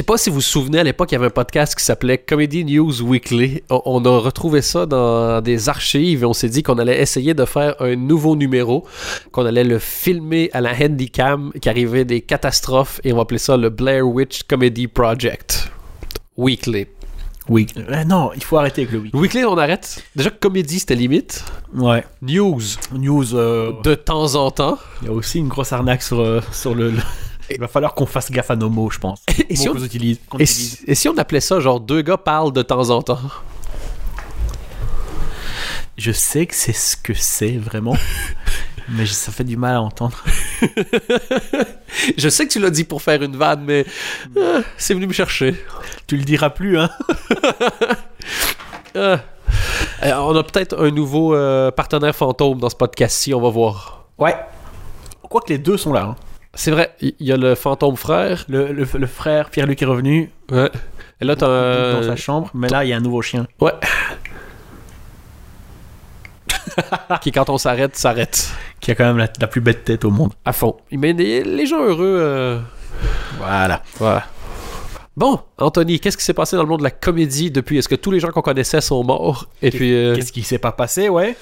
sais pas si vous vous souvenez, à l'époque, il y avait un podcast qui s'appelait Comedy News Weekly. On, on a retrouvé ça dans des archives et on s'est dit qu'on allait essayer de faire un nouveau numéro, qu'on allait le filmer à la handycam, qu'il arrivait des catastrophes et on va appeler ça le Blair Witch Comedy Project. Weekly. Oui. Euh, non, il faut arrêter avec le week. Weekly, on arrête. Déjà, comédie, c'était limite. Ouais. News, News. euh, de temps en temps. Il y a aussi une grosse arnaque sur, euh, sur le. le- Il va falloir qu'on fasse gaffe à nos mots, je pense. Et si on- qu'on utilise. qu'on Et utilise. et si on appelait ça genre deux gars parlent de temps en temps? Je sais que c'est ce que c'est vraiment, mais ça fait du mal à entendre. Je sais que tu l'as dit pour faire une vanne, mais euh, c'est venu me chercher. Tu le diras plus, hein Euh, euh, on a peut-être un nouveau euh, partenaire fantôme dans ce podcast-ci, on va voir. Ouais. Quoique les deux sont là. hein. C'est vrai, il y, a le fantôme frère. Le, le- le frère Pierre-Luc est revenu Ouais. Et là, t'as dans sa chambre, mais là, il y a un nouveau chien. Ouais. qui, quand on s'arrête, s'arrête. Qui a quand même la, la plus bête tête au monde. À fond. Il met les, les gens heureux. euh, Voilà. Voilà. Bon, Anthony, qu'est-ce qui s'est passé dans le monde de la comédie depuis? Est-ce que tous les gens qu'on connaissait sont morts? Et puis, euh, Qu'est-ce qui s'est pas passé, ouais?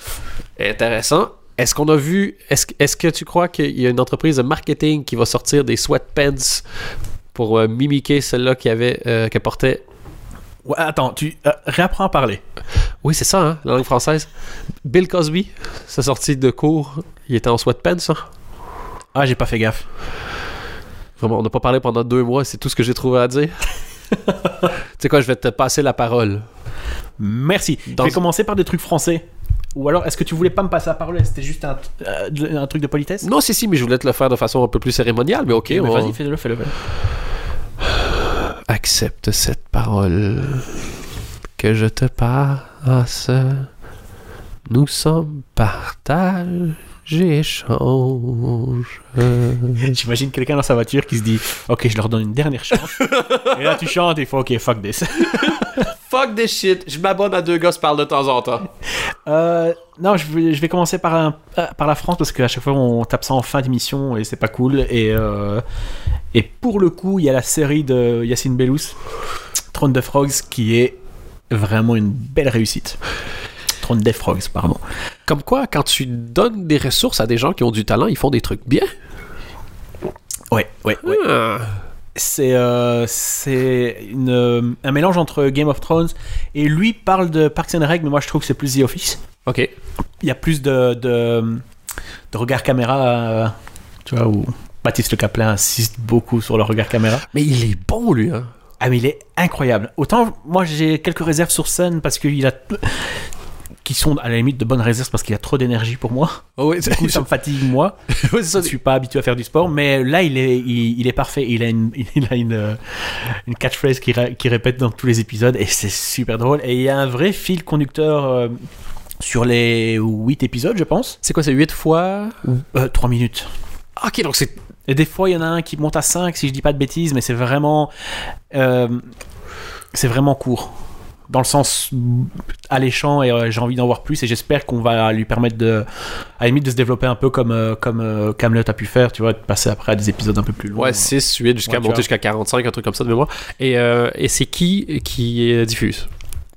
Intéressant. Est-ce qu'on a vu Est-ce que- tu crois qu'il y a une entreprise de marketing qui va sortir des sweatpants pour euh, mimiquer celle-là qui avait euh, qu'elle portait? Ouais, Attends, tu euh, réapprends à parler. Oui, c'est ça, hein, la langue française. Bill Cosby, sa sortie de cours, il était en sweatpants. Hein? Ah, j'ai pas fait gaffe. Vraiment, on n'a pas parlé pendant deux mois, c'est tout ce que j'ai trouvé à dire. tu sais quoi, je vais te passer la parole. Merci. Dans- Je vais commencer par des trucs français. Ou alors, est-ce que tu voulais pas me passer la parole? C'était juste un, euh, un truc de politesse? Non, si, si, mais je voulais te le faire de façon un peu plus cérémoniale, mais ok. Mais on- Vas-y, fais-le, fais-le. Accepte cette parole que je te passe. Nous sommes partage échange. J'imagine quelqu'un dans sa voiture qui se dit Ok, je leur donne une dernière chance. et là, tu chantes et il faut Ok, fuck this. Fuck this shit, je m'abonne à deux gars se parlent de temps en temps. Euh, non, je vais, je vais commencer par, un- euh, par la France parce qu'à chaque fois on tape ça en fin d'émission et c'est pas cool. Et, euh, et pour le coup, il y a la série de Yacine Bellous, Throne de Frogs, qui est vraiment une belle réussite. Throne des Frogs, pardon. Comme quoi, quand tu donnes des ressources à des gens qui ont du talent, ils font des trucs bien. Ouais, ouais, ouais. Ah. C'est euh, euh, un mélange entre Game of Thrones et lui parle de Parks and Rec, mais moi je trouve que c'est plus The Office. Ok. Il y a plus de, de, de regard caméra, euh, tu vois, où Baptiste Le Caplin insiste beaucoup sur le regard caméra. Mais il est bon, lui. Hein. Ah, mais il est incroyable. Autant, moi j'ai quelques réserves sur scène parce qu'il a. qui sont à la limite de bonnes réserves parce qu'il a trop d'énergie pour moi. Oh, oui, Du coup, ça me fatigue moi. C'est ça. Je suis pas habitué à faire du sport, mais là, il est, il, il est parfait. Il a une, il a une, euh, une catchphrase qui, qui répète dans tous les épisodes et c'est super drôle. Et il y a un vrai fil conducteur euh, sur les 8 épisodes, je pense. C'est quoi, c'est 8 fois? Euh, 3 minutes. Ah, Ok, donc c'est. Et des fois, il y en a un qui monte à 5, si je dis pas de bêtises, mais c'est vraiment. euh, c'est vraiment court. Dans le sens alléchant et euh, j'ai envie d'en voir plus et j'espère qu'on va lui permettre de à la limite de se développer un peu comme euh, comme euh, Camelot a pu faire tu vois de passer après à des épisodes un peu plus longs. Ouais, 6, 8, jusqu'à Ouais, monter jusqu'à 45, un truc comme ça de mémoire. Et, euh, et c'est qui qui diffuse?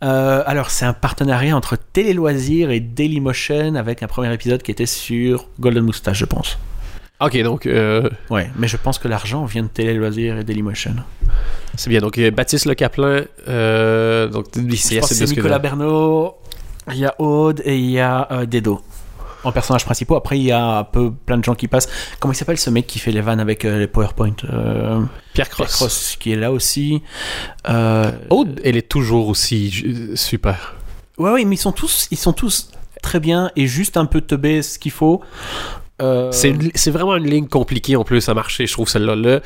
Alors c'est un partenariat entre Télé Loisirs et Dailymotion avec un premier épisode qui était sur Golden Moustache je pense Ok, donc euh, ouais mais je pense que l'argent vient de Télé Loisirs et Dailymotion c'est bien. Donc euh, Baptiste Le Caplin, euh, donc c'est Nicolas Bernot il y a Aude et il y a euh, Dedo en personnages principaux après il y a un peu plein de gens qui passent comment il s'appelle ce mec qui fait les vannes avec euh, les PowerPoint euh, Pierre Pierre Cross. Cross qui est là aussi euh, Aude, elle est toujours aussi super. Ouais, ouais, mais ils sont tous, ils sont tous très bien et juste un peu teubés ce qu'il faut. Euh, C'est vraiment une ligne compliquée en plus à marcher, je trouve celle-là. Là,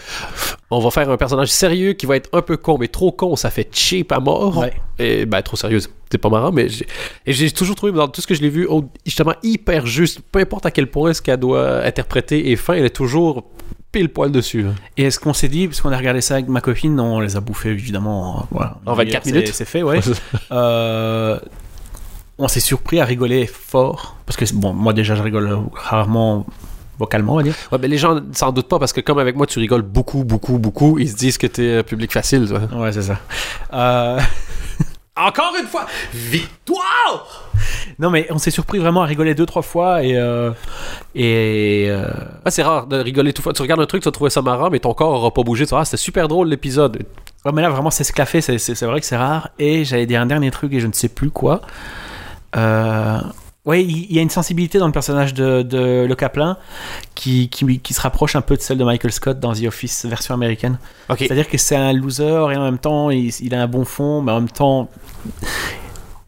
on va faire un personnage sérieux qui va être un peu con, mais trop con, ça fait cheap à mort. Ouais. Et ben, trop sérieux, c'est pas marrant, mais j'ai- et j'ai toujours trouvé dans tout ce que je l'ai vu, justement hyper juste. Peu importe à quel point ce qu'elle doit interpréter est fin, elle est toujours pile poil dessus. hein. Et est-ce qu'on s'est dit, parce qu'on a regardé ça avec ma copine, on les a bouffés évidemment. Voilà. En 24 C'est- minutes C'est fait, ouais. Euh, on s'est surpris à rigoler fort. Parce que, bon, moi déjà, je rigole rarement vocalement, on va dire. Ouais, mais les gens s'en doutent pas parce que comme avec moi, tu rigoles beaucoup, beaucoup, beaucoup. Ils se disent que t'es public facile. toi. Ouais, c'est ça. Euh, Encore une fois, victoire! Non, mais on s'est surpris vraiment à rigoler deux, trois fois et. euh, Et. euh, Ah, c'est rare de rigoler tout fois. Tu regardes un truc, tu vas trouver ça marrant, mais ton corps aura pas bougé. Tu vas, ah, c'était super drôle l'épisode. Ouais, mais là, vraiment, c'est, c'est, c'est vrai que c'est rare. Et j'allais dire un dernier truc et je ne sais plus quoi. Euh... Ouais, il y a une sensibilité dans le personnage de, de Le Caplin qui, qui, qui se rapproche un peu de celle de Michael Scott dans The Office version américaine. C'est-à-dire que c'est un loser et en même temps, il, il a un bon fond, mais en même temps,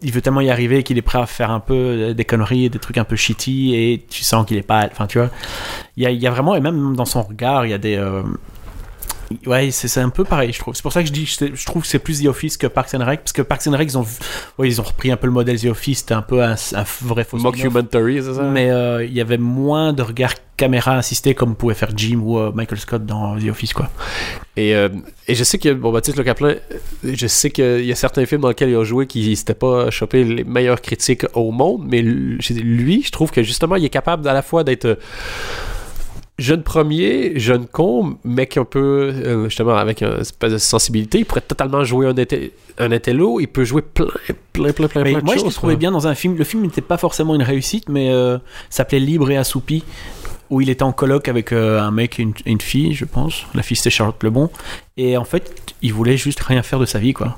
il veut tellement y arriver qu'il est prêt à faire un peu des conneries des trucs un peu shitty et tu sens qu'il est pas. Enfin, tu vois, il y a, il y a vraiment, et même dans son regard, il y a des. euh, Ouais, c'est un peu pareil, je trouve. C'est pour ça que je dis, je, je trouve que c'est plus The Office que Parks and Rec, parce que Parks and Rec, ils ont, ouais, ils ont repris un peu le modèle The Office, c'était un peu un, un vrai faux. Mockumentary, c'est ça? Mais euh, il y avait moins de regard caméra assisté comme pouvait faire Jim ou euh, Michael Scott dans The Office, quoi. Et, euh, et je sais que, bon, Baptiste Le Caplin, je sais qu'il y a certains films dans lesquels il a joué qui s'étaient pas chopé les meilleures critiques au monde, mais lui, je trouve que justement, il est capable à la fois d'être jeune premier, jeune con, mec un peu, euh, justement, avec une espèce de sensibilité. Il pourrait totalement jouer un, intello, il peut jouer plein, plein, plein, plein, Mais plein de moi, je choses. trouvé quoi. bien dans un film. Le film n'était pas forcément une réussite, mais euh, s'appelait Libre et Assoupi, où il était en colloque avec euh, un mec et une, et une fille, je pense. La fille, c'était Charlotte Lebon. Et en fait, il voulait juste rien faire de sa vie, quoi.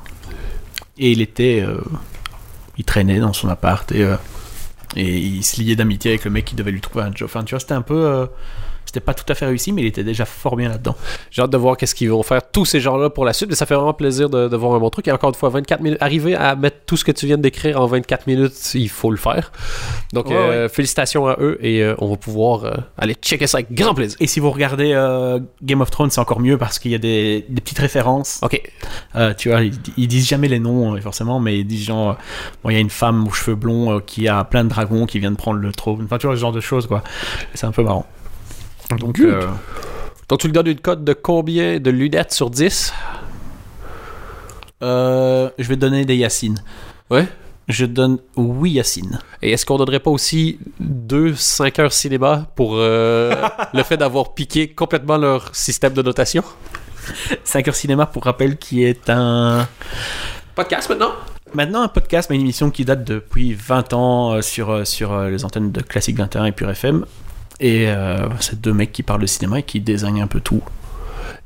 Et il était. euh, il traînait dans son appart et, euh, et il se liait d'amitié avec le mec qui devait lui trouver un job. Enfin, tu vois, c'était un peu. C'était pas tout à fait réussi, mais il était déjà fort bien là-dedans. J'ai hâte de voir qu'est-ce qu'ils vont faire tous ces gens-là pour la suite, mais ça fait vraiment plaisir de, de voir un bon truc. Et encore une fois, 24 minutes, arriver à mettre tout ce que tu viens de décrire en 24 minutes, il faut le faire. Donc, Ouais, euh, félicitations à eux et euh, on va pouvoir euh, aller checker ça avec grand plaisir. Et si vous regardez euh, Game of Thrones, c'est encore mieux parce qu'il y a des, des petites références. Ok. Euh, tu vois, ils, ils disent jamais les noms, euh, forcément, mais ils disent genre, euh, bon, il y a une femme aux cheveux blonds euh, qui a plein de dragons qui vient de prendre le trône. Enfin, tu vois, ce genre de choses, quoi. C'est un peu marrant. Donc, euh, Donc, tu lui donnes une cote de combien de lunettes sur 10 euh, je vais donner des Yacine. Ouais. Je donne oui Yacine. Et est-ce qu'on donnerait pas aussi deux 5 heures cinéma pour euh, le fait d'avoir piqué complètement leur système de notation? 5 heures cinéma, pour rappel, qui est un. Podcast maintenant? Maintenant un podcast, mais une émission qui date depuis 20 ans sur, sur les antennes de Classique 21 et Pure FM. Et euh, c'est deux mecs qui parlent de cinéma et qui désignent un peu tout.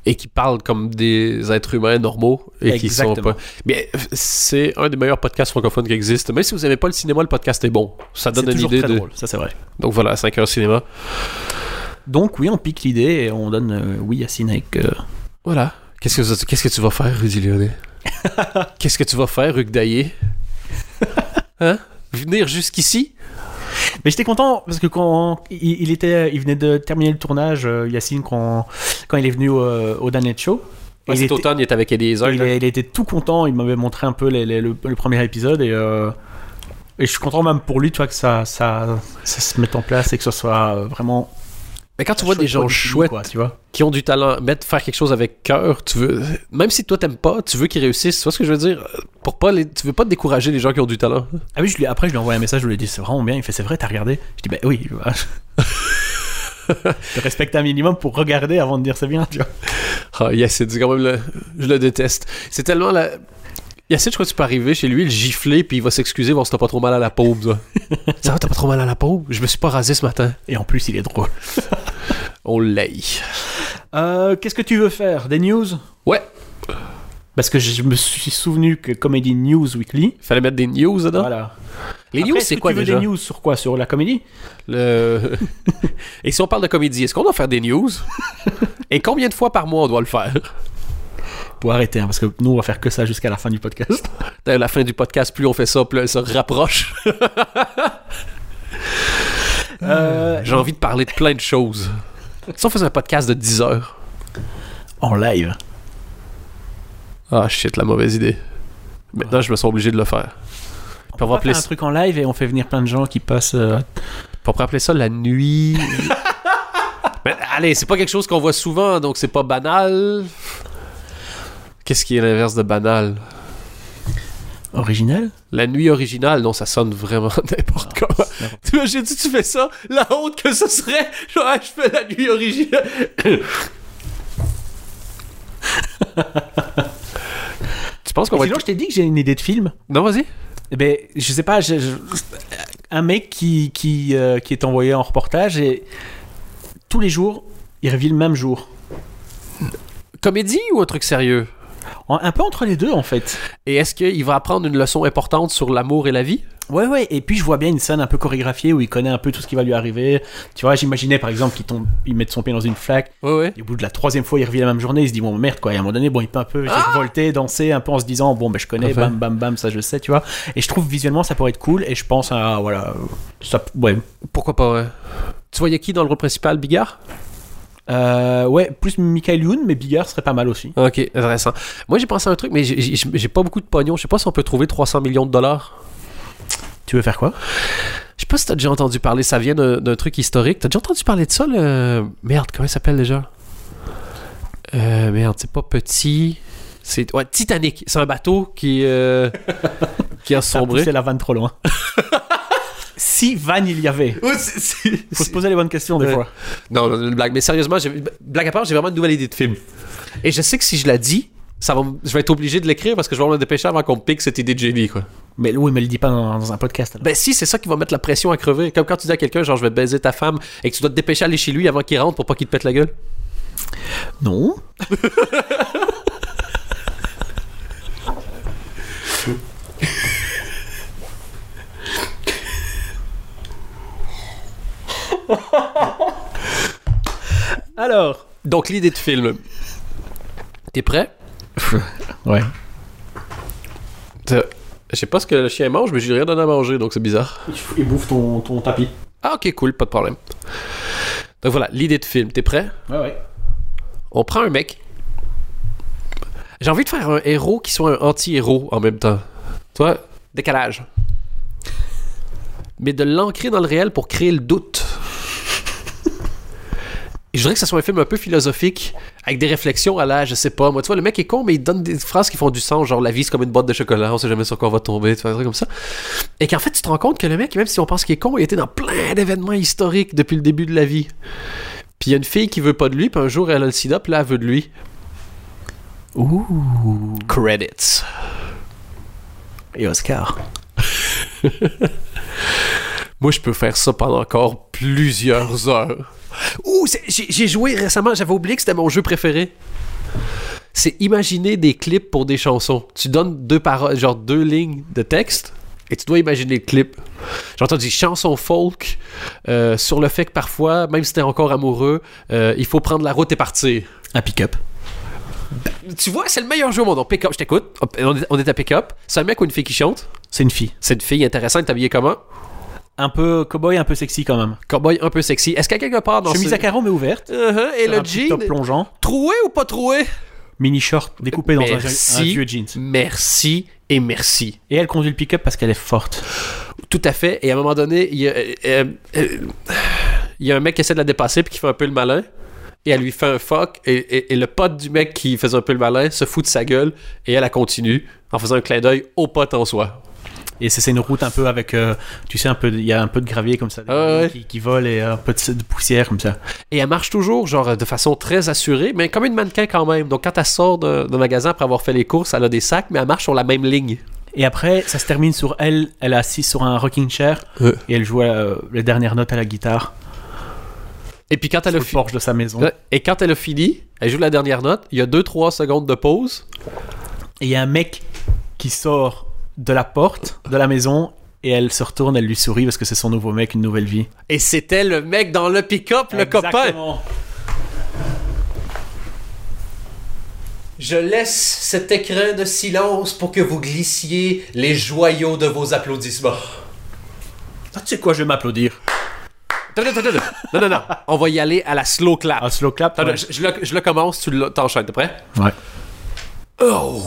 et qui parlent comme des êtres humains normaux et qui sont pas. Mais euh, c'est un des meilleurs podcasts francophones qui existent. Même si vous n'aimez pas le cinéma, le podcast est bon. Ça donne une idée très de. drôle, ça c'est vrai. Donc voilà, 5 heures cinéma. Donc oui, on pique l'idée et on donne euh, oui Yacine avec... euh, Voilà. Qu'est-ce que, qu'est-ce que tu vas faire, Rudy Léoné? Qu'est-ce que tu vas faire, Hugues Daillé? Hein? Venir jusqu'ici? Mais j'étais content parce que quand il, il était, il venait de terminer le tournage, euh, Yacine, quand, quand il est venu euh, au Danet Show. Ouais, il, Cet était, automne, il est avec Eliezer. il, là. il était tout content, il m'avait montré un peu les- les- le, le premier épisode et, euh, et je suis content même pour lui, tu vois, que ça, ça, ça se mette en place et que ce soit vraiment. Mais quand tu vois des gens chouettes quoi, tu vois. qui ont du talent, mettre faire quelque chose avec cœur, tu veux même si toi t'aimes pas, tu veux qu'ils réussissent, tu vois ce que je veux dire? Pour pas les tu veux pas décourager les gens qui ont du talent. Ah oui, je lui, après je lui ai envoyé un message, je lui dit c'est vraiment bien, il fait c'est vrai, t'as regardé? Je dis bah oui, je respecte un minimum pour regarder avant de dire c'est bien, tu vois. Ah, Yacine, c'est quand même le... Je le déteste. C'est tellement la... Yacine, je crois que tu peux arriver chez lui, le gifler, puis il va s'excuser, voir si t'as pas trop mal à la paume. Ça va, t'as pas trop mal à la paume? Je me suis pas rasé ce matin. Et en plus, il est drôle. On l'aille. Euh, Qu'est-ce que tu veux faire? Des news? Ouais. Parce que je me suis souvenu que Comedy News Weekly. Fallait mettre des news dedans? Voilà. Les Après, news, c'est que quoi tu veux déjà? des news sur quoi? Sur la comédie? Le... Et si on parle de comédie, est-ce qu'on doit faire des news? Et combien de fois par mois on doit le faire? Pour arrêter, hein, parce que nous, on va faire que ça jusqu'à la fin du podcast. À la fin du podcast, plus on fait ça, plus elle se rapproche. Euh, J'ai envie de parler de plein de choses. Si on faisait un podcast de 10 heures. en live. Ah shit, la mauvaise idée. Maintenant, je me sens obligé de le faire. Puis on va va appeler faire un truc en live et on fait venir plein de gens qui passent. euh, on pourrait appeler ça la nuit. Mais allez, c'est pas quelque chose qu'on voit souvent, donc c'est pas banal. Qu'est-ce qui est l'inverse de banal? original? La nuit originale, non, ça sonne vraiment n'importe comment. n'importe Tu T'imagines si tu fais ça? La honte que ce serait, genre, ah, je fais la nuit originale. tu penses qu'on va Sinon, être... je t'ai dit que j'ai une idée de film. Non, vas-y. Eh ben, je sais pas, je- je- un mec qui, qui, euh, qui est envoyé en reportage et tous les jours, il revit le même jour. Comédie ou un truc sérieux? Un peu entre les deux, en fait. Et est-ce qu'il va apprendre une leçon importante sur l'amour et la vie? Ouais, ouais, et puis je vois bien une scène un peu chorégraphiée où il connaît un peu tout ce qui va lui arriver. Tu vois, j'imaginais par exemple qu'il tombe, il met son pied dans une flaque, Ouais, ouais. et au bout de la troisième fois, il revit la même journée, il se dit, bon, merde, quoi, et à un moment donné, bon, il peut un peu volter, danser, un peu en se disant, bon, ben je connais, bam, bam, bam, ça je sais, tu vois. Et je trouve visuellement, ça pourrait être cool, et je pense à, voilà, ça, ouais. Pourquoi pas, ouais. Tu voyais qui dans le rôle principal, Bigard? Euh, ouais, plus Michael Youn, mais Bigard serait pas mal aussi. Ok, intéressant. Moi, j'ai pensé à un truc, mais j'ai- pas beaucoup de pognon. Je sais pas si on peut trouver 300 millions de dollars. Tu veux faire quoi? Je sais pas si t'as déjà entendu parler, ça vient d'un truc historique. T'as déjà entendu parler de ça, le... Merde, comment il s'appelle déjà? Euh, merde, c'est pas petit... C'est... Ouais, Titanic. C'est un bateau qui... euh, qui a sombré. poussé la vanne trop loin. si vanne il y avait. Ouais, c'est- c'est- Faut se poser les bonnes questions des Ouais. fois. Non, non, une blague. Mais sérieusement, j'ai- blague à part, j'ai vraiment une nouvelle idée de film. Et je sais que si je la dis, ça va, m- je vais être obligé de l'écrire parce que je vais me dépêcher avant qu'on me pique cette idée de génie, quoi. Mais oui, mais le dis pas dans, dans un podcast. alors. Ben si, c'est ça qui va mettre la pression à crever. Comme quand tu dis à quelqu'un, genre, je vais baiser ta femme et que tu dois te dépêcher à aller chez lui avant qu'il rentre pour pas qu'il te pète la gueule. Non. Alors. Donc, l'idée de film. T'es prêt? Ouais. Je sais pas ce que le chien mange, mais j'ai rien donné à manger, donc c'est bizarre. Il bouffe ton, ton tapis. Ah, ok, cool, pas de problème. Donc voilà, l'idée de film. T'es prêt? Ouais, ouais. On prend un mec. J'ai envie de faire un héros qui soit un anti-héros en même temps. Tu vois, décalage. Mais de l'ancrer dans le réel pour créer le doute. Je voudrais que ce soit un film un peu philosophique, avec des réflexions à la, je sais pas, moi, tu vois, le mec est con, mais il donne des phrases qui font du sens, genre la vie c'est comme une boîte de chocolat, on sait jamais sur quoi on va tomber, tu vois, comme ça. Et qu'en fait, tu te rends compte que le mec, même si on pense qu'il est con, il était dans plein d'événements historiques depuis le début de la vie. Puis il y a une fille qui veut pas de lui, puis un jour elle a le sida, puis là elle veut de lui. Ouh. Credits. Et Oscar. Moi, je peux faire ça pendant encore plusieurs heures. Ouh, j'ai joué récemment, j'avais oublié que c'était mon jeu préféré. C'est imaginer des clips pour des chansons. Tu donnes deux paroles, genre deux lignes de texte, et tu dois imaginer le clip. J'ai entendu chansons folk euh, sur le fait que parfois, même si t'es encore amoureux, euh, il faut prendre la route et partir. Un pick-up. Tu vois, c'est le meilleur jeu au monde. On pick up, je t'écoute. On est- à pick-up. C'est un mec ou une fille qui chante? C'est une fille. C'est une fille intéressante, habillée comment? Un peu cowboy, un peu sexy quand même. Cowboy un peu sexy. Est-ce qu'il y a quelque part dans Chemise ce... à carreaux mais ouverte. Uh-huh, Et le un jean, top plongeant. troué ou pas troué? Mini short découpé dans un, Merci. un vieux jeans. Merci et merci. Et elle conduit le pick-up parce qu'elle est forte. Tout à fait. Et à un moment donné, il y a, euh, euh, il y a un mec qui essaie de la dépasser puis qui fait un peu le malin. Et elle lui fait un fuck. Et, et- et le pote du mec qui faisait un peu le malin se fout de sa gueule. Et elle, elle continue en faisant un clin d'œil au pote en soi. Et c'est une route un peu avec, euh, tu sais, un peu, il y a un peu de gravier comme ça, Ah ouais. qui, qui volent et un peu de, de poussière comme ça. Et elle marche toujours, genre, de façon très assurée, mais comme une mannequin quand même. Donc, quand elle sort d'un magasin après avoir fait les courses, elle a des sacs, mais elle marche sur la même ligne. Et après, ça se termine sur elle. Elle est assise sur un rocking chair et elle joue euh, les dernières notes à la guitare Et puis, quand elle a le porche de sa maison. Et quand elle a fini, elle joue la dernière note. Il y a 2-3 secondes de pause. Et il y a un mec qui sort de la porte de la maison et elle se retourne, elle lui sourit parce que c'est son nouveau mec, une nouvelle vie. Et c'était le mec dans le pick-up, le copain. Je laisse cet écrin de silence pour que vous glissiez les joyaux de vos applaudissements. Ah, tu sais quoi, je vais m'applaudir. Attends. Non, non, non. On va y aller à la slow clap. Un slow clap. Attends, ouais. je, je le, je le commence, tu le- t'enchaînes, t'es prêt? Ouais. Oh!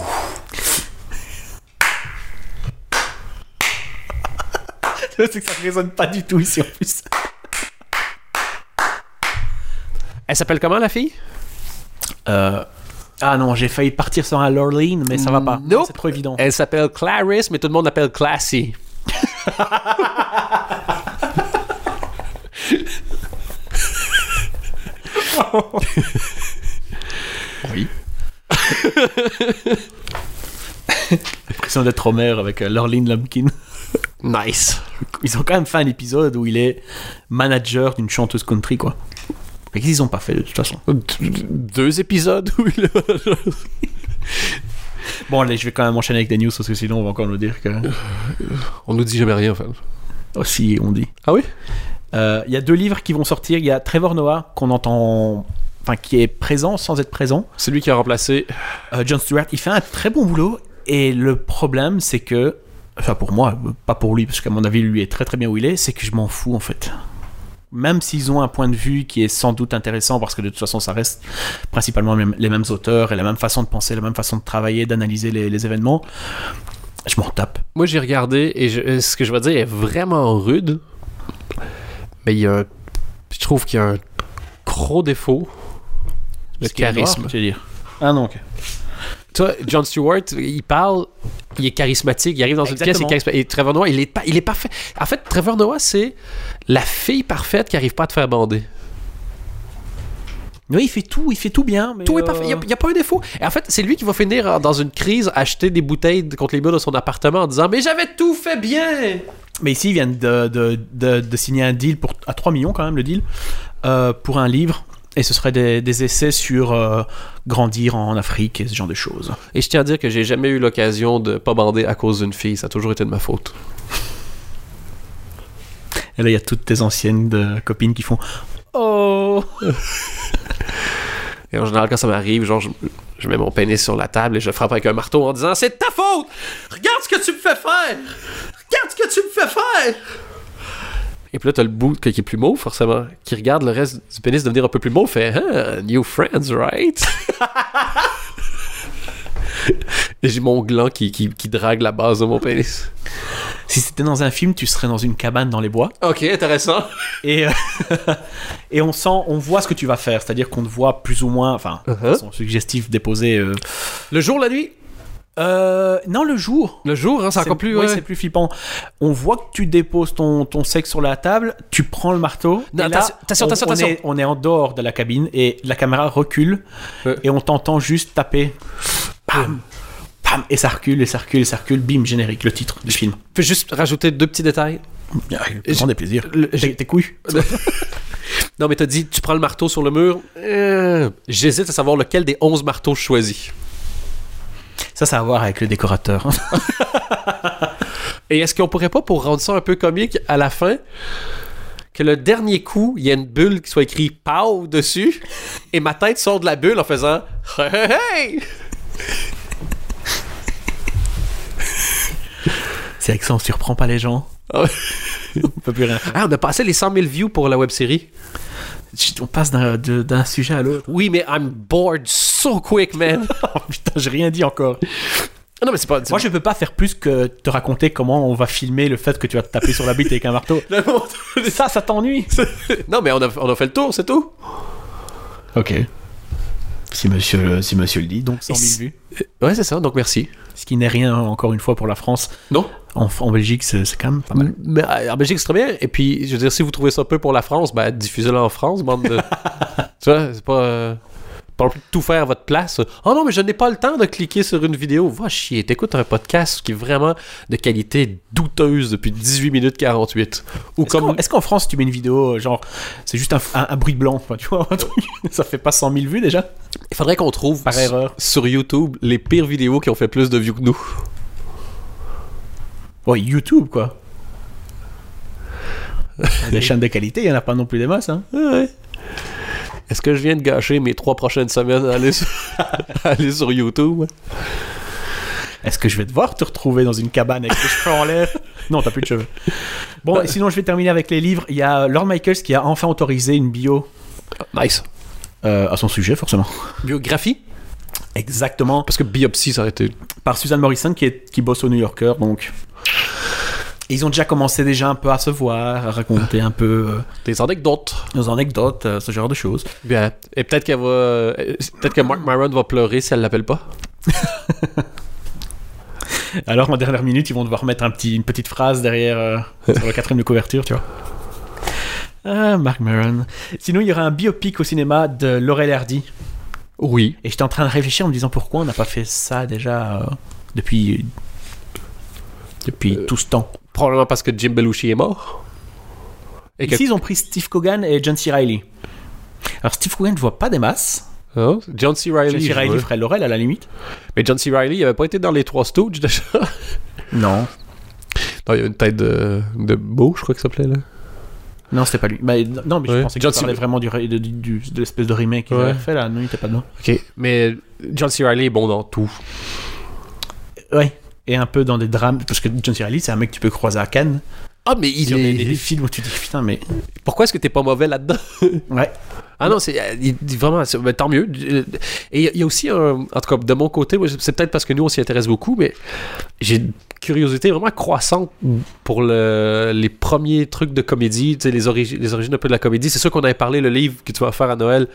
c'est que ça résonne pas du tout ici en plus. Elle s'appelle comment, la fille? Euh, Ah non, j'ai failli partir sur un Lorleen, mais ça va pas. Nope. C'est trop évident. Elle s'appelle Clarice, mais tout le monde l'appelle Classy. Oui. L'impression d'être Homer avec euh, Lorline Lumpkin. Nice. Ils ont quand même fait un épisode où il est manager d'une chanteuse country, quoi. Mais qu'ils ont pas fait de toute façon Deux épisodes où il Bon, allez, je vais quand même enchaîner avec des news parce que sinon on va encore nous dire que. On nous dit jamais rien, en fait. Aussi, on dit. Ah oui? Euh, Il y a deux livres qui vont sortir. Il y a Trevor Noah qu'on entend. Enfin, qui est présent sans être présent. C'est lui qui a remplacé. Euh, John Stewart, il fait un très bon boulot. Et le problème, c'est que. Enfin, pour moi, pas pour lui, parce qu'à mon avis, lui est très très bien où il est, c'est que je m'en fous en fait. Même s'ils ont un point de vue qui est sans doute intéressant, parce que de toute façon, ça reste principalement les mêmes, auteurs et la même façon de penser, la même façon de travailler, d'analyser les, les événements, je m'en tape. Moi, j'ai regardé et je- ce que je vais dire est vraiment rude. Mais il y a un- Je trouve qu'il y a un gros défaut. Le charisme. tu veux dire. Ah non, ok. Toi, John Stewart, il parle, il est charismatique, il arrive dans une pièce, il est charismatique. Et Trevor Noah, il est, pas, il est parfait. En fait, Trevor Noah, c'est la fille parfaite qui arrive pas à te faire bander. Oui, il fait tout, il fait tout bien. Mais Tout est euh, parfait, il n'y a, pas un défaut. Et en fait, c'est lui qui va finir dans une crise, acheter des bouteilles contre les murs de son appartement en disant Mais j'avais tout fait bien Mais ici, ils viennent de, de, de, de signer un deal pour, à 3 millions quand même, le deal, euh, pour un livre. Et ce serait des, des essais sur euh, grandir en Afrique et ce genre de choses. Et je tiens à dire que j'ai jamais eu l'occasion de pas bander à cause d'une fille. Ça a toujours été de ma faute. Et là, il y a toutes tes anciennes de- copines qui font Oh Et en général, quand ça m'arrive, genre, je, je mets mon pénis sur la table et je frappe avec un marteau en disant C'est de ta faute Regarde ce que tu me fais faire Regarde ce que tu me fais faire Et puis là, t'as le bout qui est plus mauve, forcément, qui regarde le reste du pénis devenir un peu plus mauve, fait Ah, New friends, right? Et j'ai mon gland qui, qui, qui drague la base de mon pénis. Si c'était dans un film, tu serais dans une cabane dans les bois. Ok, intéressant. Et, euh, et on sent, on voit ce que tu vas faire. C'est-à-dire qu'on te voit plus ou moins, enfin, de Uh-huh. façon suggestive déposé. euh, Le jour, la nuit? Euh, non, le jour. Le jour, hein, c'est encore plus. ouais, ouais. c'est plus flippant. On voit que tu déposes ton, ton sexe sur la table, tu prends le marteau. Non, et là, attention, attention, on, attention, on. Est, on est en dehors de la cabine et la caméra recule Ouais. et on t'entend juste taper. Pam, pam, et ça recule, et ça recule, et ça recule. Bim, générique, le titre du film. Je peux juste rajouter deux petits détails. J'en des plaisirs. Le- Tes tes couilles. Non, mais t'as dit, tu prends le marteau sur le mur. Euh, J'hésite à savoir lequel des 11 marteaux je choisis. Ça, ça a à voir avec le décorateur. Et est-ce qu'on pourrait pas, pour rendre ça un peu comique, à la fin, que le dernier coup, il y a une bulle qui soit écrit POW dessus, et ma tête sort de la bulle en faisant Hey, hey, hey! c'est avec ça, on surprend pas les gens. Ah on peut plus rien faire. Ah, on a passé les 100 000 views pour la web série. On passe d'un sujet à l'autre. Oui, mais I'm bored so quick, man. Oh, putain, j'ai rien dit encore. Ah non, mais c'est pas. Moi, je peux pas faire plus que te raconter comment on va filmer le fait que tu vas te taper sur la bite avec un marteau. Ça, ça t'ennuie. non, mais on a, on a fait le tour, c'est tout. Ok. Si monsieur, si monsieur le dit, donc 100 Et 000 si- vues. Ouais, c'est ça, donc merci. Ce qui n'est rien, encore une fois, pour la France. Non? En, en Belgique, c'est quand même pas mal. Mais euh, en Belgique, c'est très bien. Et puis, je veux dire, si vous trouvez ça peu pour la France, ben, diffusez-le en France, bande de. tu vois, c'est pas. Pas non plus de tout faire à votre place. Oh non, mais je n'ai pas le temps de cliquer sur une vidéo. Va chier, t'écoutes un podcast qui est vraiment de qualité douteuse depuis 18 minutes 48. Ou Est-ce est-ce qu'en France, tu mets une vidéo, euh, genre, c'est juste un, un- un bruit blanc, tu vois, un truc, ça fait pas 100 000 vues déjà Il faudrait qu'on trouve Par erreur. sur YouTube les pires vidéos qui ont fait plus de views que nous. Ouais, YouTube, quoi. Des chaînes de qualité, il y en a pas non plus des masses, hein. Ouais. Est-ce que je viens de gâcher mes trois prochaines semaines à aller sur, à aller sur YouTube? Est-ce que je vais devoir te retrouver dans une cabane avec les cheveux en l'air? Non, t'as plus de cheveux. Bon, et sinon, je vais terminer avec les livres. Il y a Lord Michaels qui a enfin autorisé une bio Nice. euh, à son sujet, forcément. Biographie? Exactement. Parce que biopsie, ça aurait été. Par Suzanne Morrison qui, est, qui bosse au New Yorker, donc. Ils ont déjà commencé déjà un peu à se voir, à raconter un peu euh, Des anecdotes. nos anecdotes, euh, ce genre de choses. Bien. Et peut-être qu'elle va. euh, Peut-être que Mark Maron va pleurer si elle l'appelle pas. Alors, en dernière minute, ils vont devoir mettre un petit, une petite phrase derrière euh, sur la quatrième de couverture, tu vois. Ah, Mark Maron. Sinon, il y aura un biopic au cinéma de Laurel Hardy. Oui. Et j'étais en train de réfléchir en me disant pourquoi on n'a pas fait ça déjà depuis depuis Euh, tout ce temps. Probablement parce que Jim Belushi est mort. Et que- Ici, ils ont pris Steve Cogan et John C. Reilly. Alors, Steve Cogan, je vois pas des masses. Hein? John C. Reilly. John C. Reilly ferait Laurel à la limite. Mais John C. Reilly, il avait pas été dans les trois Stooges déjà. Non. Non, il y a une tête de, de beau, je crois que ça s'appelait là. Non, c'était pas lui. Bah, non, mais je Ouais. pensais que John tu parlais C. vraiment du, de l'espèce de remake qu'ils Ouais. avaient fait là. Non, il était pas dedans. Ok. Mais John C. Reilly est bon dans tout. Ouais. Et un peu dans des drames. Parce que John C. Reilly, c'est un mec que tu peux croiser à Cannes. Ah, mais il est. des- des films où tu te dis putain, mais. Pourquoi est-ce que t'es pas mauvais là-dedans? Ouais. Ah non, c'est euh, vraiment, c'est- ben, tant mieux. Et il y a- aussi un, en tout cas de mon côté, c'est peut-être parce que nous on s'y intéresse beaucoup, mais j'ai une curiosité vraiment croissante pour le- les premiers trucs de comédie, les, les origines un peu de la comédie. C'est sûr qu'on avait parlé le livre que tu vas faire à Noël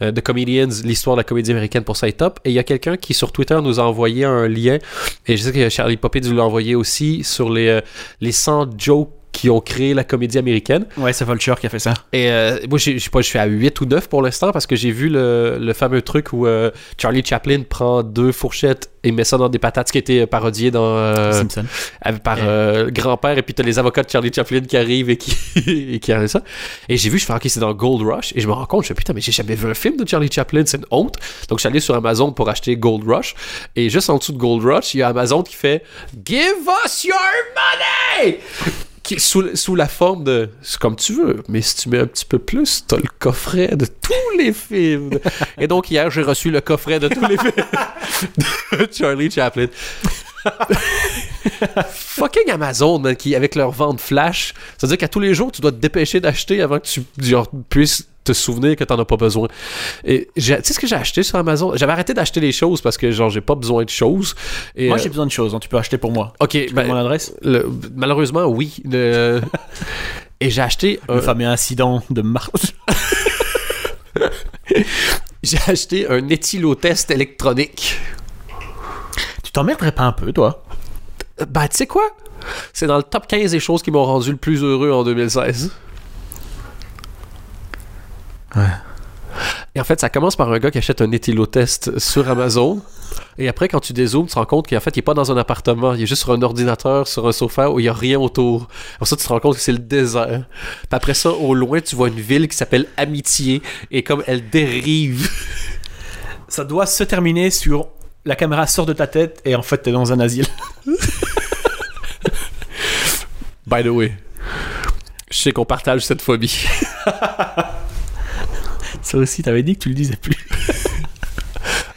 euh, de Comedians, l'histoire de la comédie américaine pour ça top. Et il y a quelqu'un qui sur Twitter nous a envoyé un lien, et je sais que Charlie Poppins nous l'a envoyé aussi sur les, euh, les 100 jokes qui ont créé la comédie américaine. Ouais, c'est Vulture qui a fait ça. Et euh, moi, je sais pas, je suis à 8 ou 9 pour l'instant parce que j'ai vu le, le fameux truc où euh, Charlie Chaplin prend deux fourchettes et met ça dans des patates, qui a été parodié dans, euh, Simpson. par euh, grand-père. Et puis t'as les avocats de Charlie Chaplin qui arrivent et qui, et qui arrivent ça. Et j'ai vu, je fais, ok, c'est dans Gold Rush. Et je me rends compte, je fais, putain, mais j'ai jamais vu un film de Charlie Chaplin, c'est une honte. Donc je suis allé sur Amazon pour acheter Gold Rush. Et juste en dessous de Gold Rush, il y a Amazon qui fait Give us your money! Qui sous, sous la forme de c'est comme tu veux, mais si tu mets un petit peu plus, t'as le coffret de tous les films. Et donc hier, j'ai reçu le coffret de tous les films de Charlie Chaplin. Fucking Amazon, man, qui avec leur vente flash, ça veut dire qu'à tous les jours, tu dois te dépêcher d'acheter avant que tu puisses te souvenir que t'en as pas besoin. Et tu sais ce que j'ai acheté sur Amazon? J'avais arrêté d'acheter les choses parce que genre j'ai pas besoin de choses. Et, Moi, euh, j'ai besoin de choses. hein, Tu peux acheter pour moi. Ok, Tu ben, mon adresse? le- malheureusement, oui. Le- Et j'ai acheté, un, Le fameux incident de mars. j'ai acheté un éthylotest électronique. tu t'emmerderais pas un peu, toi? Euh, Ben, tu sais quoi? C'est dans le top 15 des choses qui m'ont rendu le plus heureux en 2016. Ouais. Et en fait, ça commence par un gars qui achète un éthylotest sur Amazon. Et après, quand tu dézoomes, tu te rends compte qu'en fait, il est pas dans un appartement. Il est juste sur un ordinateur, sur un sofa où il y a rien autour. Pour ça, tu te rends compte que c'est le désert. Puis après ça, au loin, tu vois une ville qui s'appelle Amitié. Et comme elle dérive. Ça doit se terminer sur la caméra sort de ta tête et en fait t'es dans un asile. By the way, je sais qu'on partage cette phobie. Ça aussi, t'avais dit que tu le disais plus.